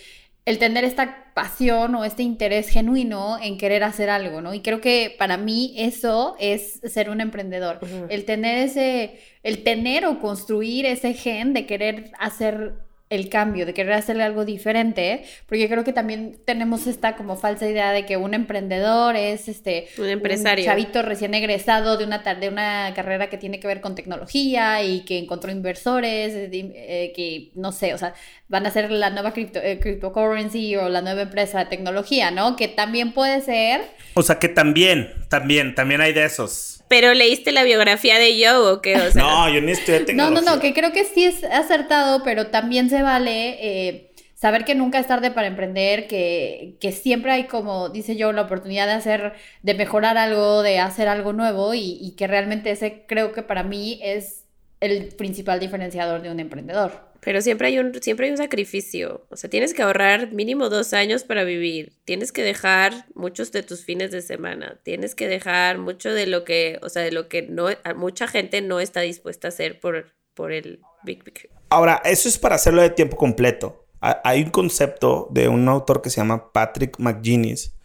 S2: el tener esta pasión o este interés genuino en querer hacer algo, ¿no? Y creo que para mí eso es ser un emprendedor, el tener ese, el tener o construir ese gen de querer hacer el cambio, de querer hacerle algo diferente, porque creo que también tenemos esta como falsa idea de que un emprendedor es este
S3: un empresario,
S2: un chavito recién egresado de una de una carrera que tiene que ver con tecnología y que encontró inversores, eh, que no sé, o sea, van a ser la nueva cripto, eh, cryptocurrency o la nueva empresa de tecnología, ¿no? Que también puede ser.
S4: O sea, que también, también, también hay de esos.
S3: Pero leíste la biografía de Joe o qué? O
S4: sea, no, yo ni estoy
S2: No, no, no, que creo que sí es acertado, pero también se vale eh, saber que nunca es tarde para emprender, que, que, siempre hay, como dice Joe, la oportunidad de hacer, de mejorar algo, de hacer algo nuevo y, y que realmente ese creo que para mí es el principal diferenciador de un emprendedor.
S3: Pero siempre hay un, siempre hay un sacrificio. O sea, tienes que ahorrar mínimo dos años para vivir. Tienes que dejar muchos de tus fines de semana. Tienes que dejar mucho de lo que, o sea, de lo que no, mucha gente no está dispuesta a hacer por, por el Big Big.
S4: Ahora, eso es para hacerlo de tiempo completo. Hay un concepto de un autor que se llama Patrick McGuinness.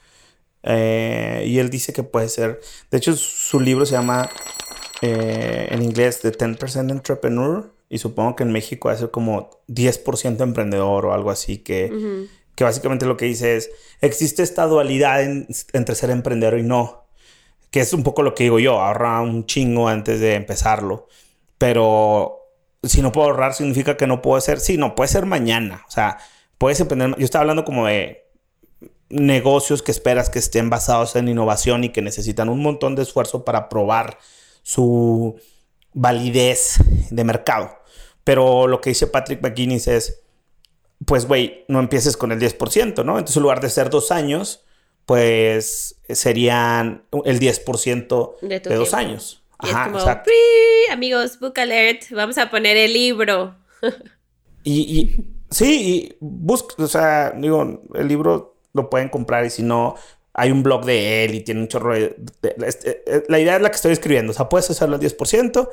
S4: Eh, y él dice que puede ser. De hecho, su libro se llama eh, en inglés The 10% Entrepreneur y supongo que en México ser como 10% emprendedor o algo así, que, que básicamente lo que dice es, existe esta dualidad entre ser emprendedor y no, que es un poco lo que digo yo, ahorra un chingo antes de empezarlo, pero si no puedo ahorrar significa que no puedo ser, sí, no, puede ser mañana, o sea, puedes emprender, yo estaba hablando como de negocios que esperas que estén basados en innovación y que necesitan un montón de esfuerzo para probar su validez de mercado. Pero lo que dice Patrick McGuinness es, pues, güey, no empieces con el 10%, ¿no? Entonces, en lugar de ser dos años, pues serían el 10% de, dos años.
S3: Ajá, exacto. amigos, book alert, vamos a poner el libro.
S4: y, y sí, y busca, o sea, digo, el libro lo pueden comprar y si no, hay un blog de él y tiene un chorro de, este, eh, la idea es la que estoy escribiendo. O sea, puedes hacerlo al 10%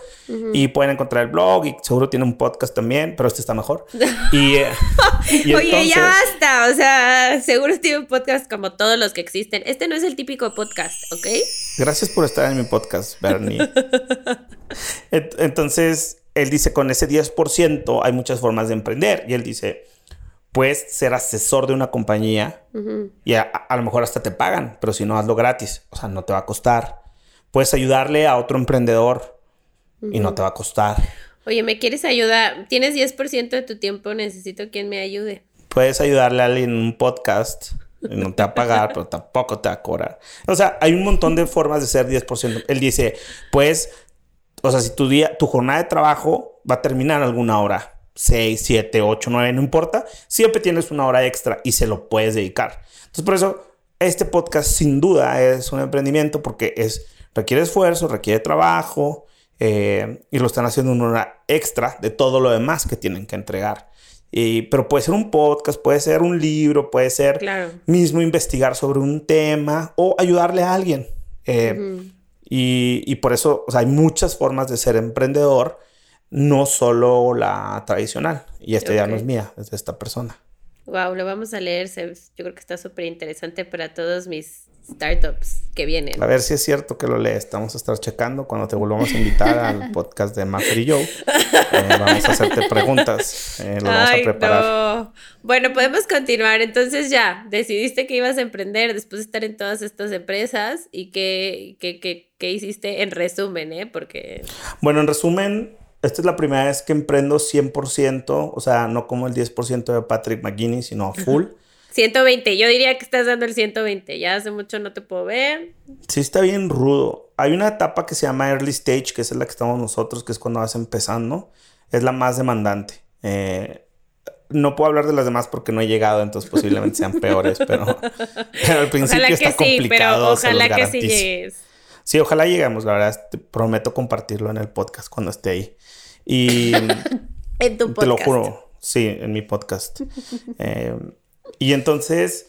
S4: y pueden encontrar el blog y seguro tiene un podcast también, pero este está mejor. Y,
S3: eh, Oye, ya basta. O sea, seguro tiene un podcast como todos los que existen. Este no es el típico podcast, ¿ok?
S4: Gracias por estar en mi podcast, Bernie. Entonces, él dice, con ese 10% hay muchas formas de emprender. Y él dice puedes ser asesor de una compañía y a, lo mejor hasta te pagan, pero si no, hazlo gratis, o sea, no te va a costar. Puedes ayudarle a otro emprendedor y no te va a costar.
S3: Oye, ¿me quieres ayudar? Tienes 10% de tu tiempo, necesito quien me ayude.
S4: Puedes ayudarle a alguien en un podcast. Y no te va a pagar, pero tampoco te va a cobrar. O sea, hay un montón de formas de ser 10%. Él dice, pues, o sea, si tu día, tu jornada de trabajo va a terminar alguna hora 6, 7, 8, 9, no importa, siempre tienes una hora extra y se lo puedes dedicar. Entonces, por eso, este podcast sin duda es un emprendimiento porque es, requiere esfuerzo, requiere trabajo eh, y lo están haciendo una hora extra de todo lo demás que tienen que entregar. Y, pero puede ser un podcast, puede ser un libro, puede ser mismo investigar sobre un tema o ayudarle a alguien. Eh, y, y, por eso o sea, hay muchas formas de ser emprendedor no solo la tradicional. Y esta ya no es mía, es de esta persona.
S3: Wow, lo vamos a leer. Yo creo que está súper interesante para todos mis startups que vienen.
S4: A ver si es cierto que lo lees. Vamos a estar checando cuando te volvamos a invitar al podcast de Maffer y Joe. Eh, vamos a hacerte preguntas. Eh, lo vamos a preparar.
S3: Bueno, podemos continuar. Entonces ya, decidiste que ibas a emprender después de estar en todas estas empresas y qué, qué, qué, qué hiciste en resumen, ¿eh? Porque...
S4: Bueno, en resumen, esta es la primera vez que emprendo 100%, o sea, no como el 10% de Patrick McGinney, sino full.
S3: 120, yo diría que estás dando el 120, ya hace mucho no te puedo ver.
S4: Sí, está bien rudo. Hay una etapa que se llama early stage, que es la que estamos nosotros, que es cuando vas empezando. Es la más demandante. Eh, no puedo hablar de las demás porque no he llegado, entonces posiblemente sean peores, pero, al principio
S3: ojalá
S4: está
S3: que sí, pero ojalá que sí llegues.
S4: Sí, ojalá lleguemos, la verdad, te prometo compartirlo en el podcast cuando esté ahí. Y
S3: en tu podcast.
S4: Te lo juro, sí, en mi podcast. Eh, y entonces,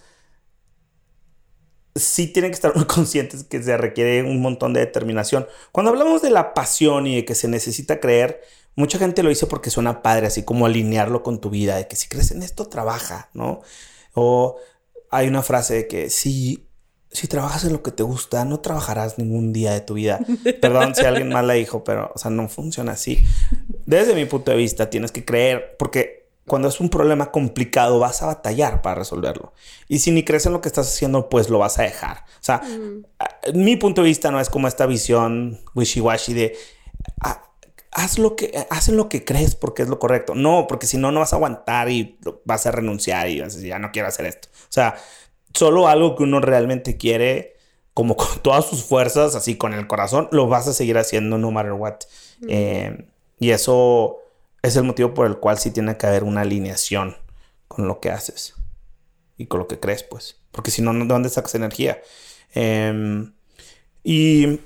S4: sí tienen que estar muy conscientes que se requiere un montón de determinación. Cuando hablamos de la pasión y de que se necesita creer, mucha gente lo dice porque suena padre, así como alinearlo con tu vida, de que si crees en esto, trabaja, ¿no? O hay una frase de que si si trabajas en lo que te gusta, no trabajarás ningún día de tu vida. Perdón si alguien más la dijo, pero, o sea, no funciona así. Desde mi punto de vista, tienes que creer, porque cuando es un problema complicado, vas a batallar para resolverlo. Y si ni crees en lo que estás haciendo, pues lo vas a dejar. O sea, mi punto de vista no es como esta visión wishy-washy de ah, haz lo que haz lo que crees porque es lo correcto. No, porque si no, no vas a aguantar y vas a renunciar y vas a decir, ya no quiero hacer esto. O sea, solo algo que uno realmente quiere, como con todas sus fuerzas, así con el corazón, lo vas a seguir haciendo no matter what. Eh, y eso es el motivo por el cual sí tiene que haber una alineación con lo que haces y con lo que crees, pues. Porque si no, ¿de dónde sacas energía? Em, y.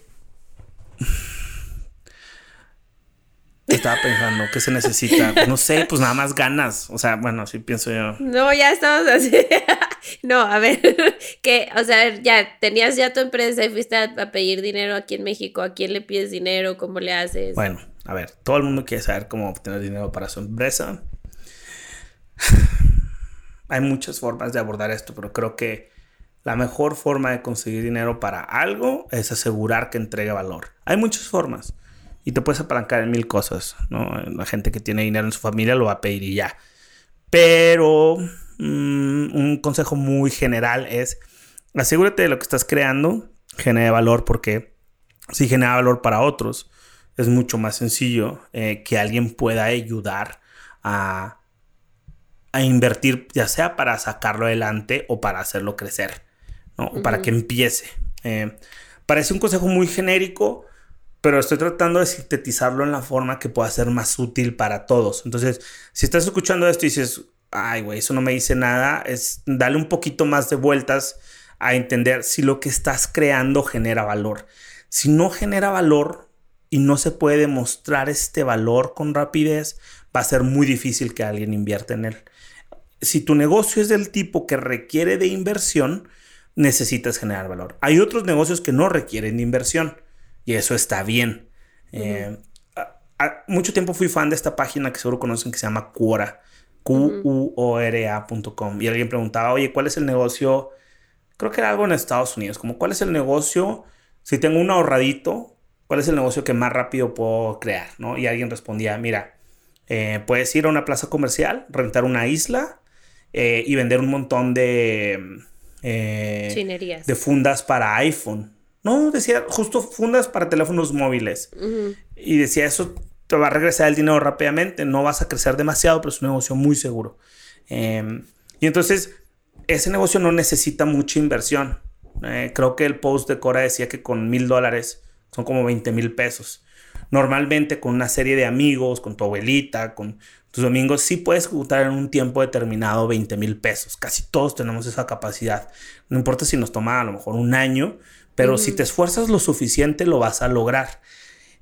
S4: estaba pensando, ¿qué se necesita? No sé, pues nada más ganas. O sea, bueno, así pienso yo.
S3: No, ya estamos así. no, a ver, que, o sea, ya tenías ya tu empresa y fuiste a, pedir dinero aquí en México. ¿A quién le pides dinero? ¿Cómo le haces?
S4: Bueno, a ver, todo el mundo quiere saber cómo obtener dinero para su empresa. Hay muchas formas de abordar esto, pero creo que la mejor forma de conseguir dinero para algo es asegurar que entregue valor. Hay muchas formas y te puedes apalancar en mil cosas, ¿no? La gente que tiene dinero en su familia lo va a pedir y ya. Pero mm, un consejo muy general es asegúrate de lo que estás creando genere valor porque si genera valor para otros es mucho más sencillo eh, que alguien pueda ayudar a, a invertir ya sea para sacarlo adelante o para hacerlo crecer. Para que empiece. Eh, parece un consejo muy genérico, pero estoy tratando de sintetizarlo en la forma que pueda ser más útil para todos. Entonces, si estás escuchando esto y dices, ay, güey, eso no me dice nada, es darle un poquito más de vueltas a entender si lo que estás creando genera valor. Si no genera valor y no se puede demostrar este valor con rapidez, va a ser muy difícil que alguien invierta en él. Si tu negocio es del tipo que requiere de inversión, necesitas generar valor. Hay otros negocios que no requieren de inversión y eso está bien. Eh, mucho tiempo fui fan de esta página que seguro conocen que se llama Quora, Q-U-O-R-A.com. Y alguien preguntaba, oye, ¿cuál es el negocio? Creo que era algo en Estados Unidos, como cuál es el negocio, si tengo un ahorradito, cuál es el negocio que más rápido puedo crear, ¿no? Y alguien respondía, mira, eh, puedes ir a una plaza comercial, rentar una isla eh, y vender un montón de
S3: eh,
S4: de fundas para iPhone. No, decía justo fundas para teléfonos móviles. Y decía, eso te va a regresar el dinero rápidamente, no vas a crecer demasiado, pero es un negocio muy seguro. Em, y entonces, ese negocio no necesita mucha inversión. Eh, creo que el post de Cora decía que con mil dólares son como 20 mil pesos. Normalmente con una serie de amigos, con tu abuelita, con tus domingos, sí puedes ejecutar en un tiempo determinado 20 mil pesos. Casi todos tenemos esa capacidad. No importa si nos toma a lo mejor un año, pero si te esfuerzas lo suficiente lo vas a lograr.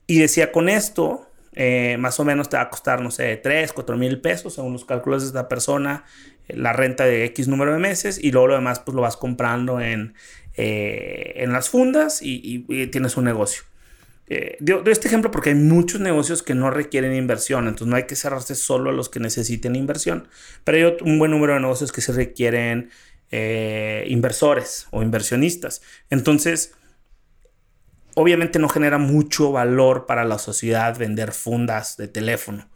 S4: Y decía, con esto, eh, más o menos te va a costar, no sé, 3, 4 mil pesos, según los cálculos de esta persona, eh, la renta de X número de meses, y luego lo demás, pues lo vas comprando en, eh, en las fundas y tienes un negocio. Eh, doy, este ejemplo porque hay muchos negocios que no requieren inversión, entonces no hay que cerrarse solo a los que necesiten inversión, pero hay un buen número de negocios que se requieren eh, inversores o inversionistas. Entonces, obviamente no genera mucho valor para la sociedad vender fundas de teléfono.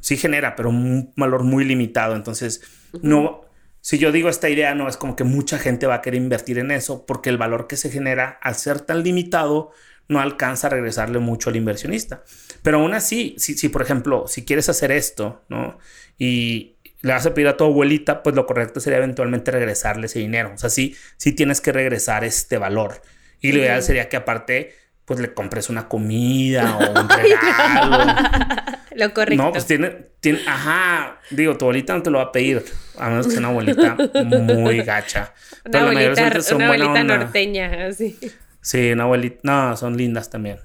S4: Sí genera, pero un valor muy limitado. Entonces, no, si yo digo esta idea, no es como que mucha gente va a querer invertir en eso, porque el valor que se genera al ser tan limitado no alcanza a regresarle mucho al inversionista. Pero aún así, si, si por ejemplo, si quieres hacer esto, ¿no? Y le vas a pedir a tu abuelita, pues lo correcto sería eventualmente regresarle ese dinero. O sea, sí, sí tienes que regresar este valor. Y lo ideal sería que aparte, pues le compres una comida o un regalo.
S3: lo correcto.
S4: No, pues tiene, tiene, ajá, digo, tu abuelita no te lo va a pedir, a menos que sea una abuelita muy gacha.
S3: Una abuelita, una abuelita norteña, así.
S4: Sí, una abuelita. No, son lindas también.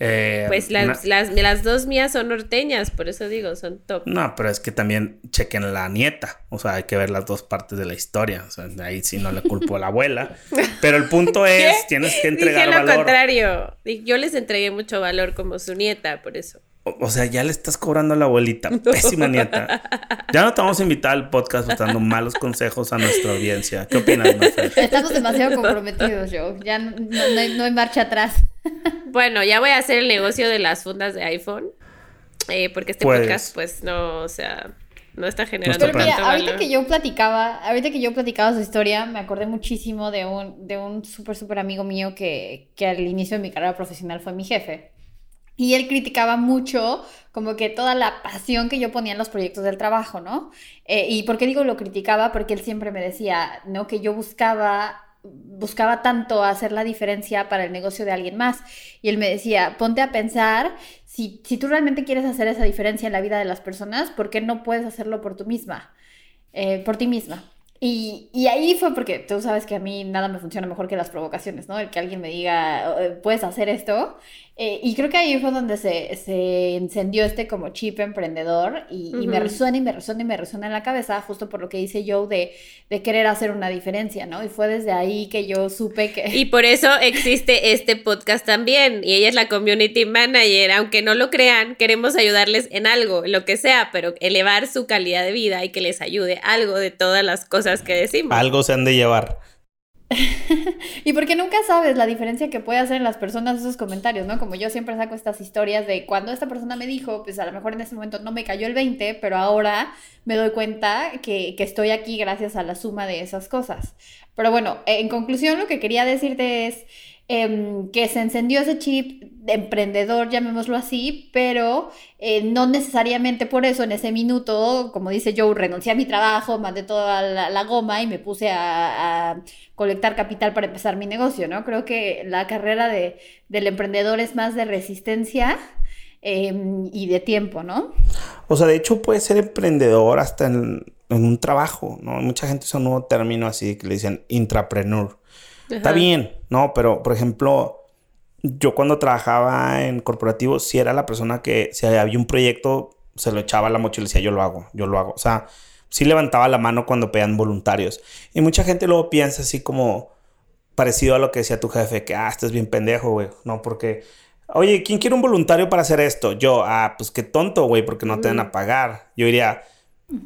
S3: Eh, pues las, las, dos mías son norteñas, por eso digo, son top.
S4: No, pero es que también chequen la nieta. O sea, hay que ver las dos partes de la historia. O sea, ahí sí no le culpo a la abuela. Pero el punto es, tienes que entregar
S3: Dije lo contrario. Yo les entregué mucho valor como su nieta, por eso.
S4: O, sea, ya le estás cobrando a la abuelita. Pésima nieta. Ya no te vamos a invitar al podcast dando malos consejos a nuestra audiencia. ¿Qué opinas, Mafer?
S2: Estamos demasiado comprometidos, Joe. Ya no, hay, marcha atrás.
S3: Bueno, ya voy a hacer el negocio de las fundas de iPhone. Eh, porque este pues podcast, pues, no, o sea, no está generando
S2: Pero mira, ahorita que yo platicaba, ahorita que yo platicaba su historia, me acordé muchísimo de un, de un súper, súper amigo mío que, que al inicio de mi carrera profesional fue mi jefe. Y él criticaba mucho como que toda la pasión que yo ponía en los proyectos del trabajo, ¿no? Eh, ¿Y por qué digo lo criticaba? Porque él siempre me decía, ¿no? Que yo buscaba buscaba tanto hacer la diferencia para el negocio de alguien más. Y él me decía, ponte a pensar, si, si tú realmente quieres hacer esa diferencia en la vida de las personas, ¿por qué no puedes hacerlo por tú misma? Eh, por ti misma. Y, y, ahí fue porque tú sabes que a mí nada me funciona mejor que las provocaciones, ¿no? El que alguien me diga, eh, puedes hacer esto. Eh, y creo que ahí fue donde se, se encendió este como chip emprendedor y, y, me resuena y me resuena y me resuena en la cabeza justo por lo que dice Joe de, de querer hacer una diferencia, ¿no? Y fue desde ahí que yo supe que...
S3: Y por eso existe este podcast también. Y ella es la community manager. Aunque no lo crean, queremos ayudarles en algo, en lo que sea, pero elevar su calidad de vida y que les ayude algo de todas las cosas que decimos.
S4: Algo se han de llevar.
S2: Y porque nunca sabes la diferencia que puede hacer en las personas esos comentarios, ¿no? Como yo siempre saco estas historias de cuando esta persona me dijo, pues a lo mejor en ese momento no me cayó el 20, pero ahora me doy cuenta que, que estoy aquí gracias a la suma de esas cosas. Pero bueno, en conclusión lo que quería decirte es em, que se encendió ese chip de emprendedor, llamémoslo así, pero eh, no necesariamente por eso en ese minuto, como dice Joe, renuncié a mi trabajo, mandé toda la, la goma y me puse a, a colectar capital para empezar mi negocio, ¿no? Creo que la carrera de, del emprendedor es más de resistencia eh, y de tiempo, ¿no?
S4: O sea, de hecho puede ser emprendedor hasta en, en un trabajo, ¿no? Mucha gente usa un nuevo término así que le dicen intrapreneur. Está bien, ¿no? Pero, por ejemplo, yo cuando trabajaba en corporativo, si era la persona que si había un proyecto, se lo echaba a la mochila y decía, yo lo hago, yo lo hago. O sea, sí levantaba la mano cuando pedían voluntarios. Y mucha gente luego piensa así como parecido a lo que decía tu jefe, que, ah, estás bien pendejo, güey. No, porque, oye, ¿quién quiere un voluntario para hacer esto? Yo, ah, pues qué tonto, güey, porque no te van a pagar. Yo diría,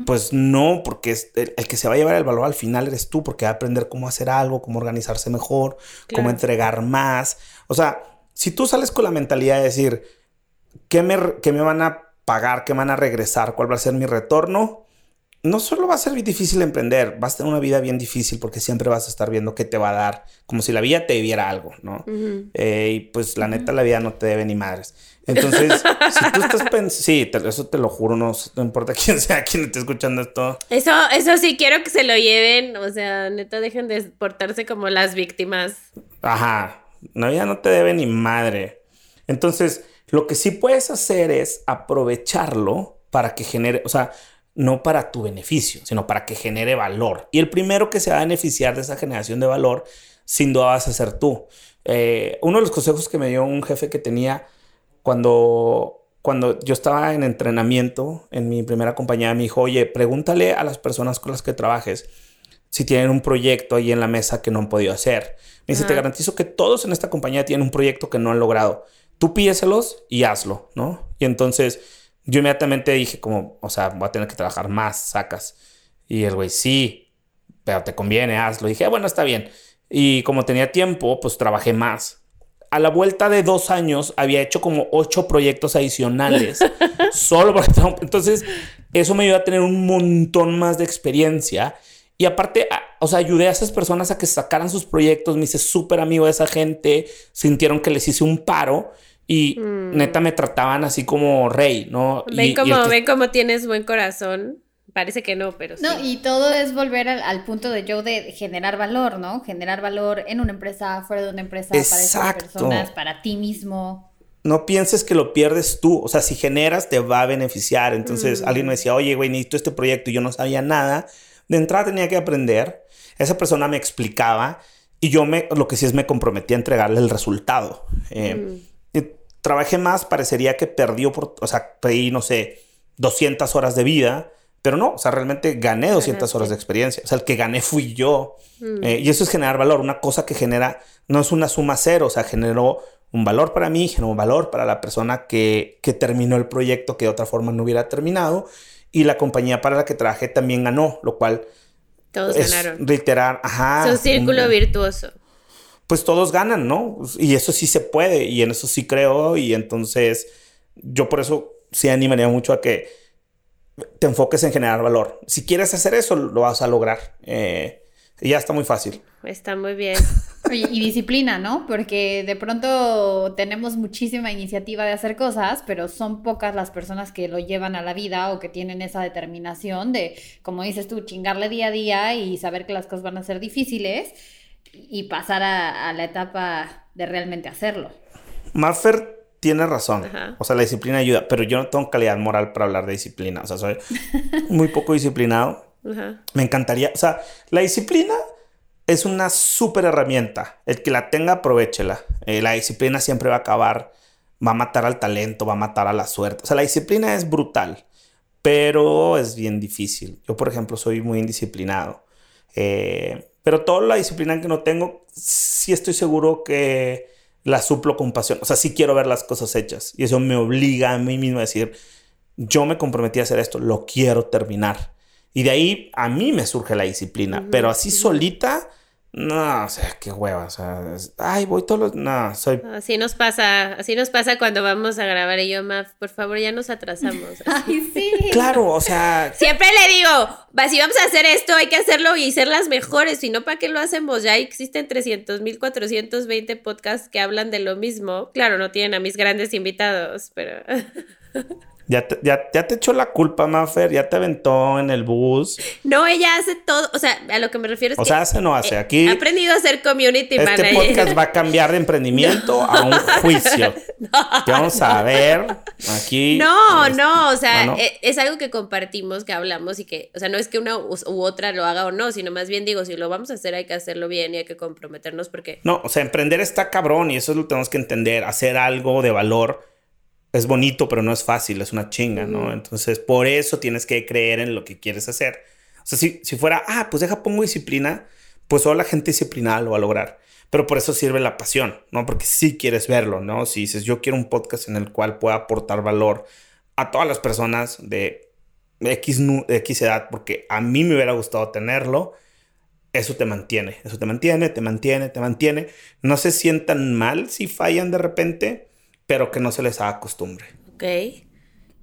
S4: pues no, porque es el, el que se va a llevar el valor al final eres tú, porque va a aprender cómo hacer algo, cómo organizarse mejor, cómo
S3: Claro.
S4: entregar más. O sea, si tú sales con la mentalidad de decir, ¿qué me, qué me van a pagar? ¿Qué me van a regresar? ¿Cuál va a ser mi retorno? No solo va a ser difícil emprender, vas a tener una vida bien difícil porque siempre vas a estar viendo qué te va a dar, como si la vida te diera algo, ¿no?
S3: Ujú.
S4: Eh, y pues la neta la vida no te debe ni madres. Entonces, si tú estás pensando, sí, te- eso te lo juro, no, no importa quién sea quien esté escuchando esto.
S3: Eso, eso sí quiero que se lo lleven. O sea, neta, dejen de portarse como las víctimas.
S4: Ajá, la vida no te debe ni madre. Entonces, lo que sí puedes hacer es aprovecharlo para que genere, o sea, no para tu beneficio, sino para que genere valor. Y el primero que se va a beneficiar de esa generación de valor, sin duda vas a ser tú. Eh, uno de los consejos que me dio un jefe que tenía cuando, cuando yo estaba en entrenamiento en mi primera compañía, me dijo, oye, pregúntale a las personas con las que trabajes si tienen un proyecto ahí en la mesa que no han podido hacer. Me dice, te garantizo que todos en esta compañía tienen un proyecto que no han logrado. Tú pídeselos y hazlo, ¿no? Y entonces yo inmediatamente dije como, o sea, voy a tener que trabajar más, sacas. Y el güey, sí, pero te conviene, hazlo. dije, "Ah, bueno, está bien. Y como tenía tiempo, pues trabajé más. A la vuelta de dos años había hecho como ocho proyectos adicionales. solo para... Entonces, eso me ayudó a tener un montón más de experiencia. Y aparte, o sea, ayudé a esas personas a que sacaran sus proyectos. Me hice súper amigo de esa gente. Sintieron que les hice un paro. Y
S3: Mm.
S4: neta me trataban así como rey, ¿no? Y-
S3: Ven
S4: y
S3: como,
S4: que-
S3: ven como tienes buen corazón. Parece que no, pero sí.
S2: No, y todo es volver al, al punto de Joe de generar valor, ¿no? Generar valor en una empresa, fuera de una empresa, para esas
S4: Exacto.
S2: personas, para ti mismo.
S4: no pienses que lo pierdes tú. O sea, si generas, te va a beneficiar. Entonces,
S3: Mm.
S4: alguien me decía, oye, güey, necesito este proyecto y yo no sabía nada. De entrada tenía que aprender. Esa persona me explicaba y yo me, lo que sí es me comprometí a entregarle el resultado. Eh,
S3: Mm.
S4: Trabajé más, parecería que perdí, opor- o sea, perdí, no sé, 200 horas de vida. Pero no, o sea, realmente gané 200
S3: Ganaste.
S4: horas de experiencia. O sea, el que gané fui yo.
S3: Mm.
S4: Eh, y eso es generar valor. Una cosa que genera, no es una suma cero, o sea, generó un valor para mí, generó un valor para la persona que, que terminó el proyecto que de otra forma no hubiera terminado. Y la compañía para la que trabajé también ganó, lo cual
S3: Todos
S4: es
S3: ganaron.
S4: reiterar, ajá.
S3: Es un círculo
S4: un-
S3: virtuoso.
S4: Pues todos ganan, ¿no? Y eso sí se puede, y en eso sí creo, y entonces yo por eso sí animaría mucho a que te enfoques en generar valor. Si quieres hacer eso, lo vas a lograr. Eh, y ya está muy fácil.
S3: Está muy bien.
S2: Oye, y disciplina, ¿no? Porque de pronto tenemos muchísima iniciativa de hacer cosas, pero son pocas las personas que lo llevan a la vida o que tienen esa determinación de, como dices tú, chingarle día a día y saber que las cosas van a ser difíciles y pasar a, a la etapa de realmente hacerlo.
S4: Maffer tiene razón.
S3: Ajá.
S4: O sea, la disciplina ayuda, pero yo no tengo calidad moral para hablar de disciplina. O sea, soy muy poco disciplinado.
S3: Ajá.
S4: Me encantaría. O sea, la disciplina es una súper herramienta. El que la tenga, aprovechela. Eh, la disciplina siempre va a acabar va a matar al talento, va a matar a la suerte. O sea, la disciplina es brutal, pero es bien difícil. Yo, por ejemplo, soy muy indisciplinado. Eh, pero toda la disciplina que no tengo, sí estoy seguro que la suplo con pasión. O sea, sí quiero ver las cosas hechas. Y eso me obliga a mí mismo a decir, yo me comprometí a hacer esto, lo quiero terminar. Y de ahí a mí me surge la disciplina, pero así solita no, o sea, qué hueva, o sea, ay, voy todos los, no, soy...
S3: Así nos pasa, así nos pasa cuando vamos a grabar y yo, Maf, por favor, ya nos atrasamos.
S2: Ay, sí.
S4: Claro, o sea...
S3: Siempre le digo, va, si vamos a hacer esto, hay que hacerlo y ser las mejores, si no, ¿para qué lo hacemos? Ya existen 300 mil 420 podcasts que hablan de lo mismo. Claro, no tienen a mis grandes invitados, pero...
S4: Ya te, ya, te echó la culpa, Maffer, ya te aventó en el bus.
S3: No, ella hace todo, o sea, a lo que me refiero es
S4: o
S3: que...
S4: sea, hace no hace, aquí...
S3: He aprendido a ser community
S4: este
S3: manager.
S4: Este podcast va a cambiar de emprendimiento a un juicio. Que vamos a ver aquí.
S3: No, no, o sea, e, es, algo que compartimos, que hablamos y que, o sea, no es que una u, otra lo haga o no, sino más bien digo, si lo vamos a hacer hay que hacerlo bien y hay que comprometernos porque...
S4: No, o sea, emprender está cabrón y eso es lo que tenemos que entender, hacer algo de valor es bonito, pero no es fácil, es una chinga, ¿no? Entonces, por eso tienes que creer en lo que quieres hacer. O sea, si, si fuera, ah, pues deja, pongo disciplina, pues solo la gente disciplinada lo va a lograr. Pero por eso sirve la pasión, ¿no? Porque si quieres verlo, ¿no? Si dices, yo quiero un podcast en el cual pueda aportar valor a todas las personas de X, de X edad, porque a mí me hubiera gustado tenerlo, eso te mantiene, eso te mantiene, te mantiene, te mantiene. No se sientan mal si fallan de repente pero que no se les haga costumbre.
S3: Ok.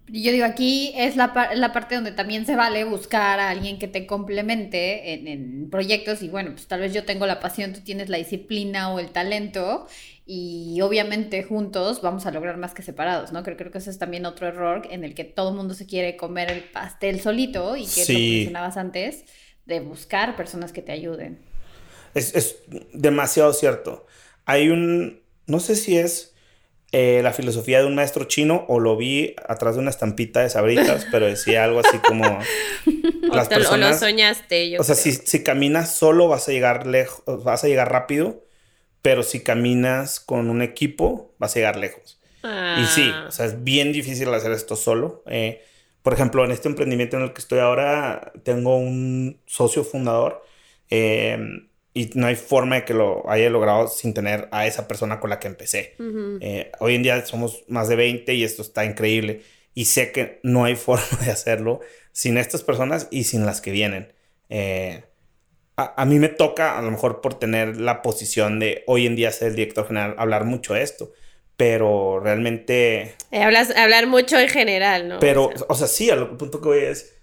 S2: Yo digo, aquí es la, la, parte donde también se vale buscar a alguien que te complemente en, proyectos y bueno, pues tal vez yo tengo la pasión, tú tienes la disciplina o el talento y obviamente juntos vamos a lograr más que separados, ¿no? Creo, creo que ese es también otro error en el que todo el mundo se quiere comer el pastel solito y que lo mencionabas antes, de buscar personas que te ayuden.
S4: Es, es demasiado cierto. Hay un, no sé si es eh, la filosofía de un maestro chino o lo vi atrás de una estampita de sabritas, pero decía algo así como
S3: las o, personas, lo soñaste, yo
S4: O sea, si, si, caminas solo vas a llegar lejos, vas a llegar rápido, pero si caminas con un equipo vas a llegar lejos. Y sí, ah. o sea, es bien difícil hacer esto solo. Eh, por ejemplo, en este emprendimiento en el que estoy ahora, tengo un socio fundador. Eh, y no hay forma de que lo haya logrado sin tener a esa persona con la que empecé. Eh, hoy en día somos más de 20 y esto está increíble. Y sé que no hay forma de hacerlo sin estas personas y sin las que vienen. Eh, a, mí me toca, a lo mejor por tener la posición de hoy en día ser el director general, hablar mucho de esto. Pero realmente...
S3: Eh, hablas, hablar mucho en general, ¿no?
S4: Pero, o sea, o sea sí, al punto que voy es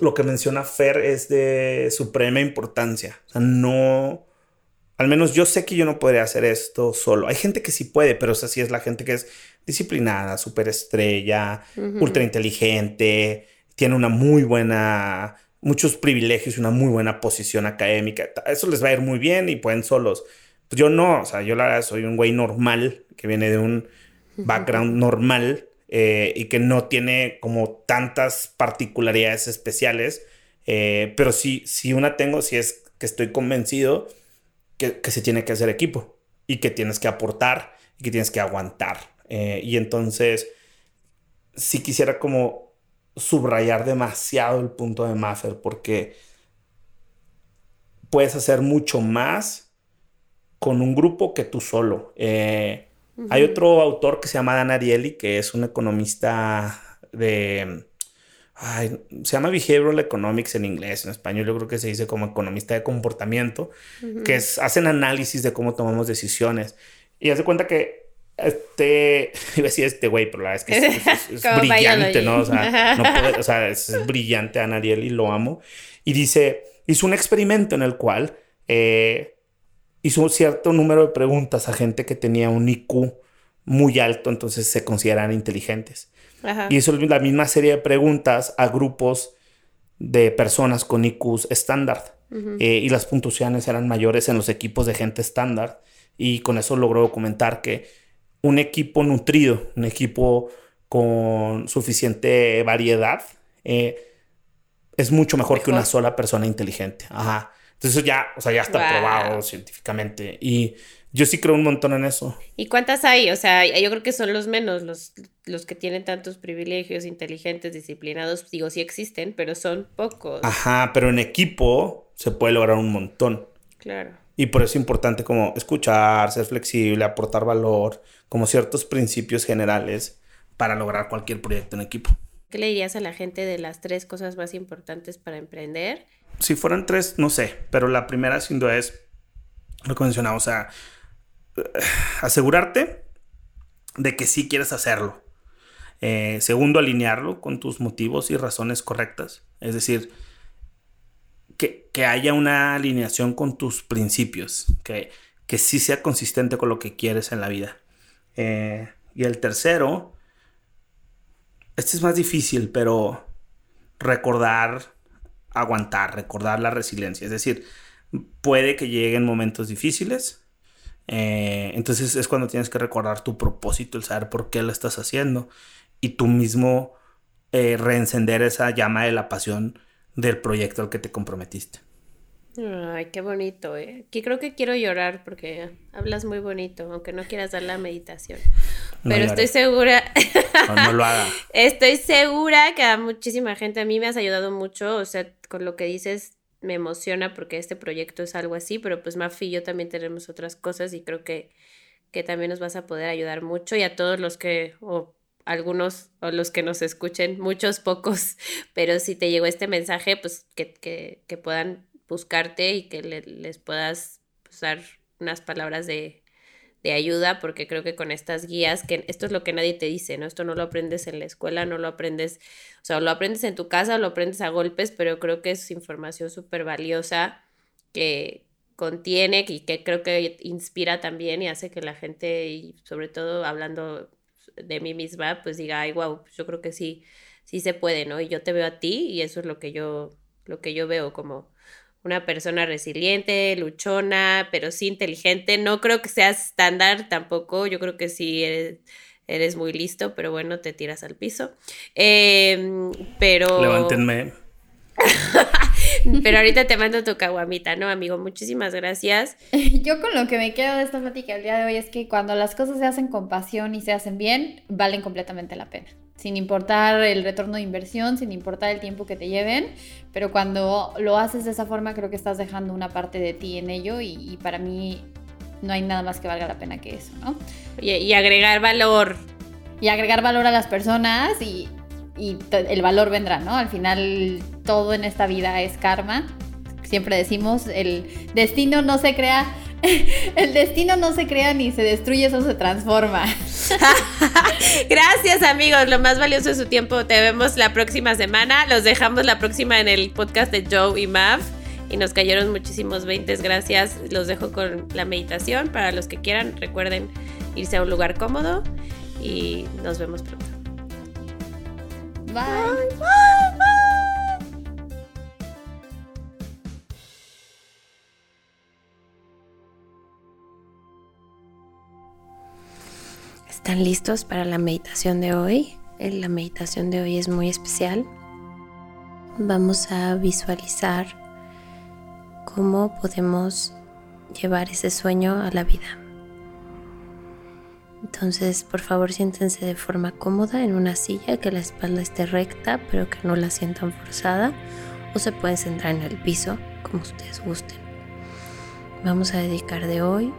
S4: lo que menciona Fer es de suprema importancia. O sea, no. Al menos yo sé que yo no podría hacer esto solo. Hay gente que sí puede, pero esa sí es la gente que es disciplinada, súper estrella, ultra inteligente, tiene una muy buena, muchos privilegios y una muy buena posición académica. Eso les va a ir muy bien y pueden solos. Pues yo no, o sea, yo la verdad soy un güey normal que viene de un background normal eh, y que no tiene como tantas particularidades especiales, eh, pero sí, si una tengo, si es que estoy convencido que, se tiene que hacer equipo y que tienes que aportar y que tienes que aguantar. Eh, y entonces, si quisiera como subrayar demasiado el punto de Maffer porque puedes hacer mucho más con un grupo que tú solo. Hay otro autor que se llama Dan Ariely, que es un economista de... se llama Behavioral Economics en inglés, en español yo creo que se dice como economista de comportamiento, que es, hacen análisis de cómo tomamos decisiones. Y hace cuenta que este, iba a decir este güey, pero la verdad es que es, brillante, ¿no? O sea, no o sea, es, brillante Ana Ariely, lo amo. Y dice, hizo un experimento en el cual eh, hizo un cierto número de preguntas a gente que tenía un IQ muy alto, entonces se consideran inteligentes. Y hizo la misma serie de preguntas a grupos de personas con IQs estándar. Eh, y las puntuaciones eran mayores en los equipos de gente estándar. Y con eso logró documentar que un equipo nutrido, un equipo con suficiente variedad, eh, es mucho mejor, que una sola persona inteligente. Ajá. Entonces ya, o sea, ya está
S3: Wow.
S4: probado científicamente. Y yo sí creo un montón en eso.
S3: ¿Y cuántas hay? O sea, yo creo que son los menos, los, los que tienen tantos privilegios, inteligentes, disciplinados. Digo, sí existen, pero son pocos.
S4: Ajá, pero en equipo se puede lograr un montón.
S3: Claro.
S4: Y por eso es importante como escuchar, ser flexible, aportar valor, como ciertos principios generales para lograr cualquier proyecto en equipo.
S3: ¿Qué le dirías a la gente de las tres cosas más importantes para emprender?
S4: Si fueran tres, no sé, pero la primera sin duda es lo que mencionaba, o sea, eh, asegurarte de que sí quieres hacerlo. Eh, segundo, alinearlo con tus motivos y razones correctas. Es decir, que, que haya una alineación con tus principios, que, que sí sea consistente con lo que quieres en la vida. Eh, y el tercero, este es más difícil, pero recordar, aguantar, recordar la resiliencia. Es decir, puede que lleguen momentos difíciles. eh, entonces es cuando tienes que recordar tu propósito, el saber por qué lo estás haciendo y tú mismo eh, reencender esa llama de la pasión del proyecto al que te comprometiste.
S3: Ay, qué bonito, ¿eh? Aquí creo que quiero llorar porque hablas muy bonito, aunque no quieras dar la meditación.
S4: No
S3: Pero estoy segura,
S4: no lo haga.
S3: estoy segura que a muchísima gente, a mí me has ayudado mucho, o sea, con lo que dices me emociona porque este proyecto es algo así, pero pues Mafi y yo también tenemos otras cosas y creo que, que también nos vas a poder ayudar mucho y a todos los que, o algunos, o los que nos escuchen, muchos, pocos, pero si te llegó este mensaje, pues que, que, que puedan buscarte y que le- les puedas pues, dar unas palabras de, de ayuda, porque creo que con estas guías, que esto es lo que nadie te dice, ¿no? Esto no lo aprendes en la escuela, no lo aprendes, o sea, lo aprendes en tu casa, lo aprendes a golpes, pero creo que es información súper valiosa que contiene y que creo que inspira también y hace que la gente, y sobre todo hablando de mí misma, pues diga, ay, wow, yo creo que sí, sí se puede, ¿no? Y yo te veo a ti y eso es lo que yo, lo que yo veo como una persona resiliente, luchona, pero sí inteligente. No creo que seas estándar tampoco. Yo creo que sí eres, eres muy listo, pero bueno, te tiras al piso. Eh, pero.
S4: Levántenme.
S3: Pero ahorita te mando tu caguamita, ¿no, amigo? Muchísimas gracias.
S2: Yo con lo que me quedo de esta plática el día de hoy es que cuando las cosas se hacen con pasión y se hacen bien, valen completamente la pena. Sin importar el retorno de inversión, sin importar el tiempo que te lleven, pero cuando lo haces de esa forma creo que estás dejando una parte de ti en ello y, y para mí no hay nada más que valga la pena que eso, ¿no?
S3: Y, y agregar valor.
S2: Y agregar valor a las personas y, y el valor vendrá, ¿no? Al final todo en esta vida es karma. Siempre decimos, el destino no se crea, el destino no se crea ni se destruye, eso se transforma.
S3: Gracias, amigos. Lo más valioso es su tiempo. Te vemos la próxima semana. Los dejamos la próxima en el podcast de Joe y Mav. Y nos cayeron muchísimos 20. Gracias. Los dejo con la meditación. Para los que quieran, recuerden irse a un lugar cómodo. Y nos vemos pronto.
S2: Bye.
S3: ¿Están listos para la meditación de hoy? Eh, La meditación de hoy es muy especial. Vamos a visualizar cómo podemos llevar ese sueño a la vida. Entonces, por favor, siéntense de forma cómoda en una silla, que la espalda esté recta, pero que no la sientan forzada, o se pueden sentar en el piso, como ustedes gusten. Vamos a dedicar de hoy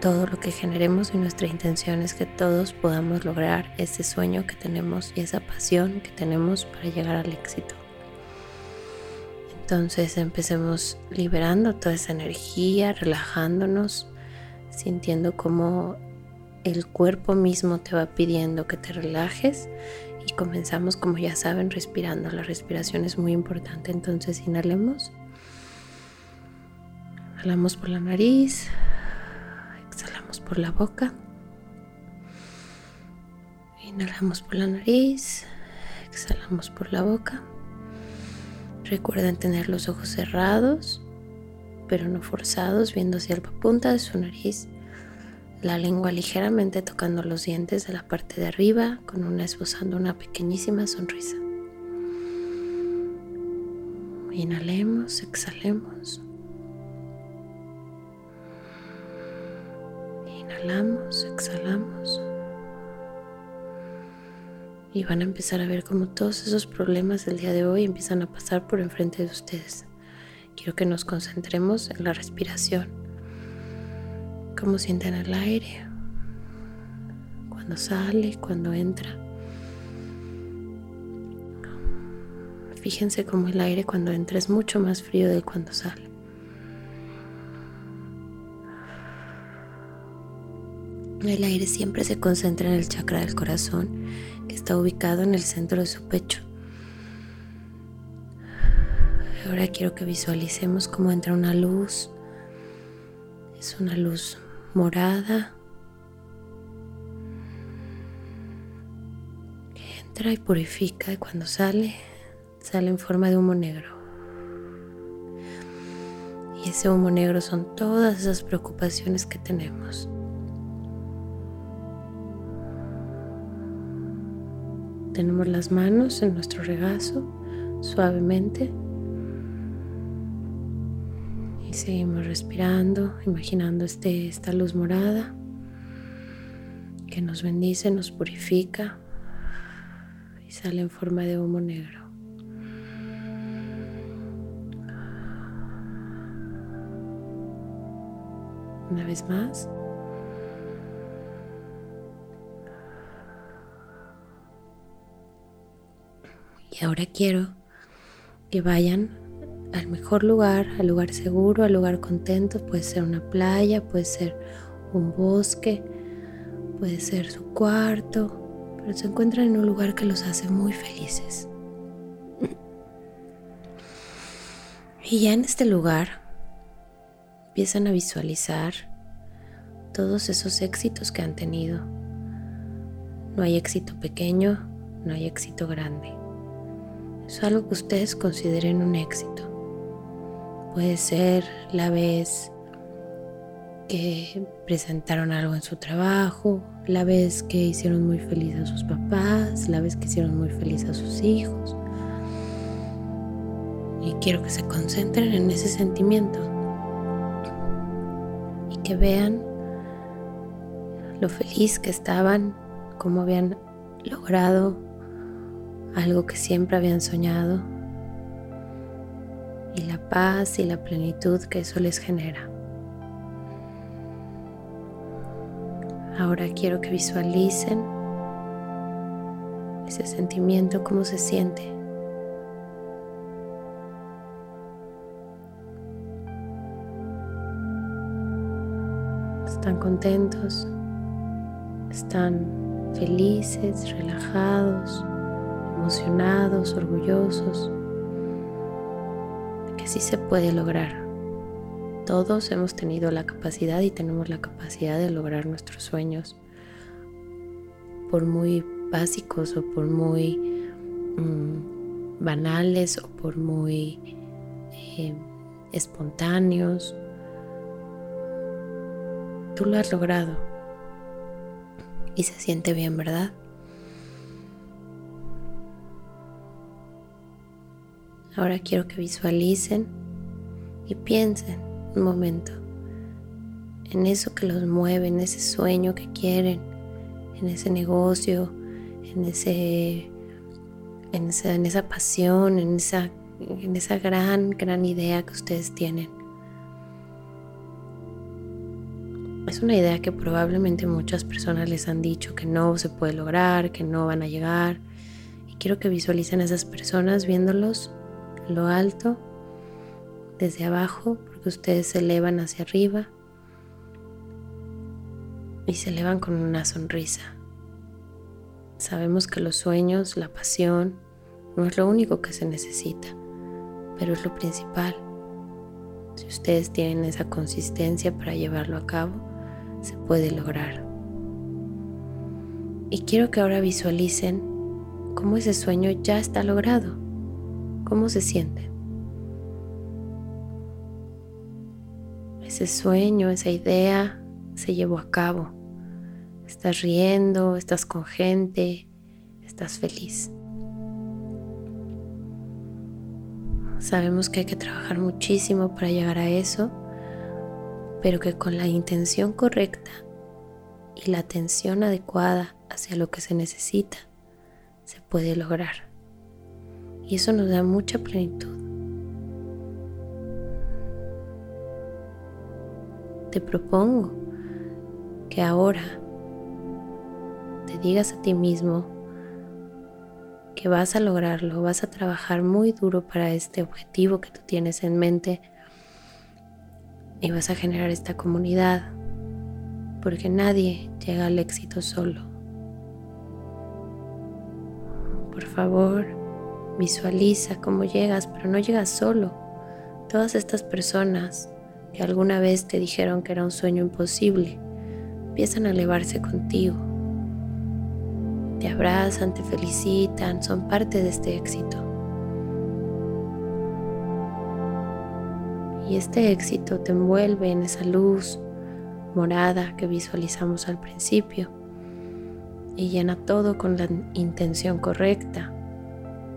S3: todo lo que generemos y nuestra intención es que todos podamos lograr ese sueño que tenemos y esa pasión que tenemos para llegar al éxito. Entonces empecemos liberando toda esa energía, relajándonos, sintiendo como el cuerpo mismo te va pidiendo que te relajes y comenzamos como ya saben respirando. La respiración es muy importante, entonces inhalemos. Inhalamos por la nariz, por la boca. Inhalamos por la nariz, exhalamos por la boca. Recuerden tener los ojos cerrados, pero no forzados, viendo hacia la punta de su nariz. La lengua ligeramente tocando los dientes de la parte de arriba, con una esbozando una pequeñísima sonrisa. Inhalemos, exhalemos.
S5: Inhalamos, exhalamos. Y van a empezar a ver cómo todos esos problemas del día de hoy empiezan a pasar por enfrente de ustedes. Quiero que nos concentremos en la respiración. Cómo sienten el aire. Cuando sale, cuando entra. Fíjense cómo el aire cuando entra es mucho más frío de cuando sale. El aire siempre se concentra en el chakra del corazón, que está ubicado en el centro de su pecho. Ahora quiero que visualicemos cómo entra una luz. Es una luz morada. Entra y purifica y cuando sale, sale en forma de humo negro. Y ese humo negro son todas esas preocupaciones que tenemos. Tenemos las manos en nuestro regazo suavemente. Y seguimos respirando, imaginando este, esta luz morada que nos bendice, nos purifica y sale en forma de humo negro. Una vez más. Y ahora quiero que vayan al mejor lugar, al lugar seguro, al lugar contento. Puede ser una playa, puede ser un bosque, puede ser su cuarto, pero se encuentran en un lugar que los hace muy felices. Y ya en este lugar empiezan a visualizar todos esos éxitos que han tenido. No hay éxito pequeño, no hay éxito grande es algo que ustedes consideren un éxito. Puede ser la vez que presentaron algo en su trabajo, la vez que hicieron muy feliz a sus papás, la vez que hicieron muy feliz a sus hijos. Y quiero que se concentren en ese sentimiento y que vean lo feliz que estaban, cómo habían logrado algo que siempre habían soñado y la paz y la plenitud que eso les genera. Ahora quiero que visualicen ese sentimiento, cómo se siente. Están contentos, están felices, relajados emocionados, orgullosos, que sí se puede lograr. Todos hemos tenido la capacidad y tenemos la capacidad de lograr nuestros sueños, por muy básicos o por muy mm, banales o por muy eh, espontáneos. Tú lo has logrado y se siente bien, ¿verdad? Ahora quiero que visualicen y piensen un momento en eso que los mueve, en ese sueño que quieren, en ese negocio, en ese en esa, en esa pasión, en esa, en esa gran, gran idea que ustedes tienen. Es una idea que probablemente muchas personas les han dicho que no se puede lograr, que no van a llegar. Y quiero que visualicen a esas personas viéndolos lo alto, desde abajo, porque ustedes se elevan hacia arriba y se elevan con una sonrisa. Sabemos que los sueños, la pasión, no es lo único que se necesita, pero es lo principal. Si ustedes tienen esa consistencia para llevarlo a cabo, se puede lograr. Y quiero que ahora visualicen cómo ese sueño ya está logrado ¿Cómo se siente? Ese sueño, esa idea se llevó a cabo. Estás riendo, estás con gente, estás feliz. Sabemos que hay que trabajar muchísimo para llegar a eso, pero que con la intención correcta y la atención adecuada hacia lo que se necesita, se puede lograr. Y eso nos da mucha plenitud. Te propongo que ahora te digas a ti mismo que vas a lograrlo, vas a trabajar muy duro para este objetivo que tú tienes en mente y vas a generar esta comunidad, porque nadie llega al éxito solo. Por favor, visualiza cómo llegas, pero no llegas solo. Todas estas personas que alguna vez te dijeron que era un sueño imposible, empiezan a elevarse contigo te abrazan, te felicitan, son parte de este éxito. Y este éxito te envuelve en esa luz morada que visualizamos al principio y llena todo con la intención correcta,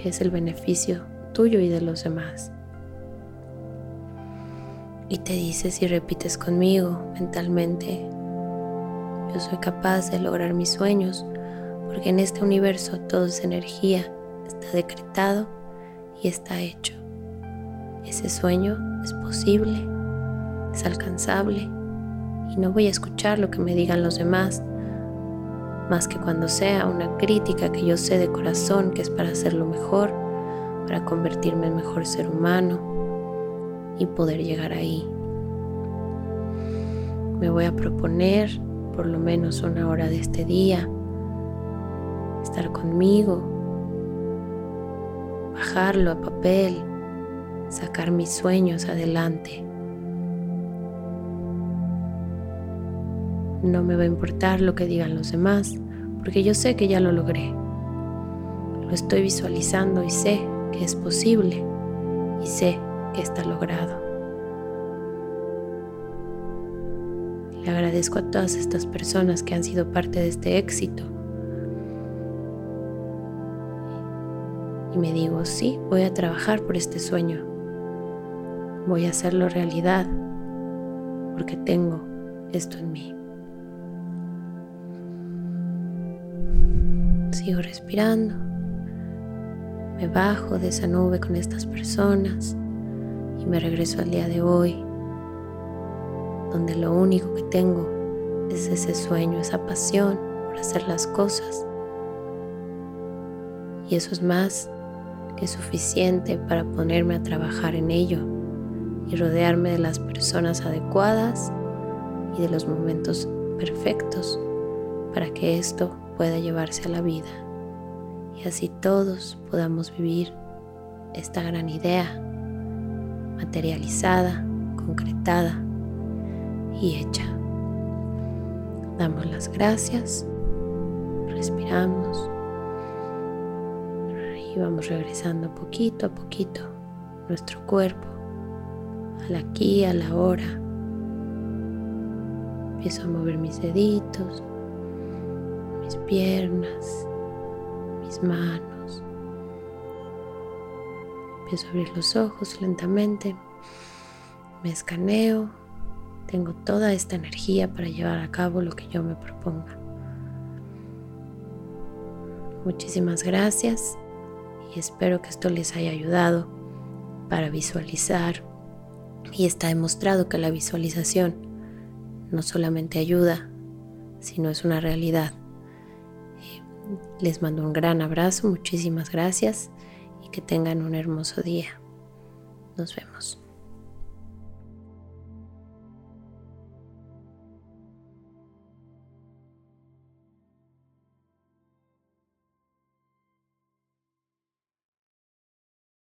S5: es el beneficio tuyo y de los demás. Y te dices y repites conmigo mentalmente, yo soy capaz de lograr mis sueños porque en este universo todo es energía, está decretado y está hecho. Ese sueño es posible, es alcanzable y no voy a escuchar lo que me digan los demás, más que cuando sea una crítica que yo sé de corazón que es para hacerlo mejor, para convertirme en mejor ser humano y poder llegar ahí. Me voy a proponer por lo menos una hora de este día estar conmigo, bajarlo a papel, sacar mis sueños adelante. No me va a importar lo que digan los demás, porque yo sé que ya lo logré. Lo estoy visualizando y sé que es posible y sé que está logrado. Le agradezco a todas estas personas que han sido parte de este éxito y me digo, sí, voy a trabajar por este sueño. Voy a hacerlo realidad porque tengo esto en mí. Sigo respirando. Me bajo de esa nube con estas personas y me regreso al día de hoy, donde lo único que tengo es ese sueño, esa pasión por hacer las cosas. Y eso es más es suficiente para ponerme a trabajar en ello y rodearme de las personas adecuadas y de los momentos perfectos para que esto pueda llevarse a la vida y así todos podamos vivir esta gran idea materializada, concretada y hecha. Damos las gracias, respiramos y vamos regresando poquito a poquito nuestro cuerpo al aquí, a la hora. Empiezo a mover mis deditos, mis piernas, mis manos. Empiezo a abrir los ojos lentamente. Me escaneo. Tengo toda esta energía para llevar a cabo lo que yo me proponga. Muchísimas gracias y espero que esto les haya ayudado para visualizar y está demostrado que la visualización no solamente ayuda, sino es una realidad. Les mando un gran abrazo, muchísimas gracias y que tengan un hermoso día. Nos vemos.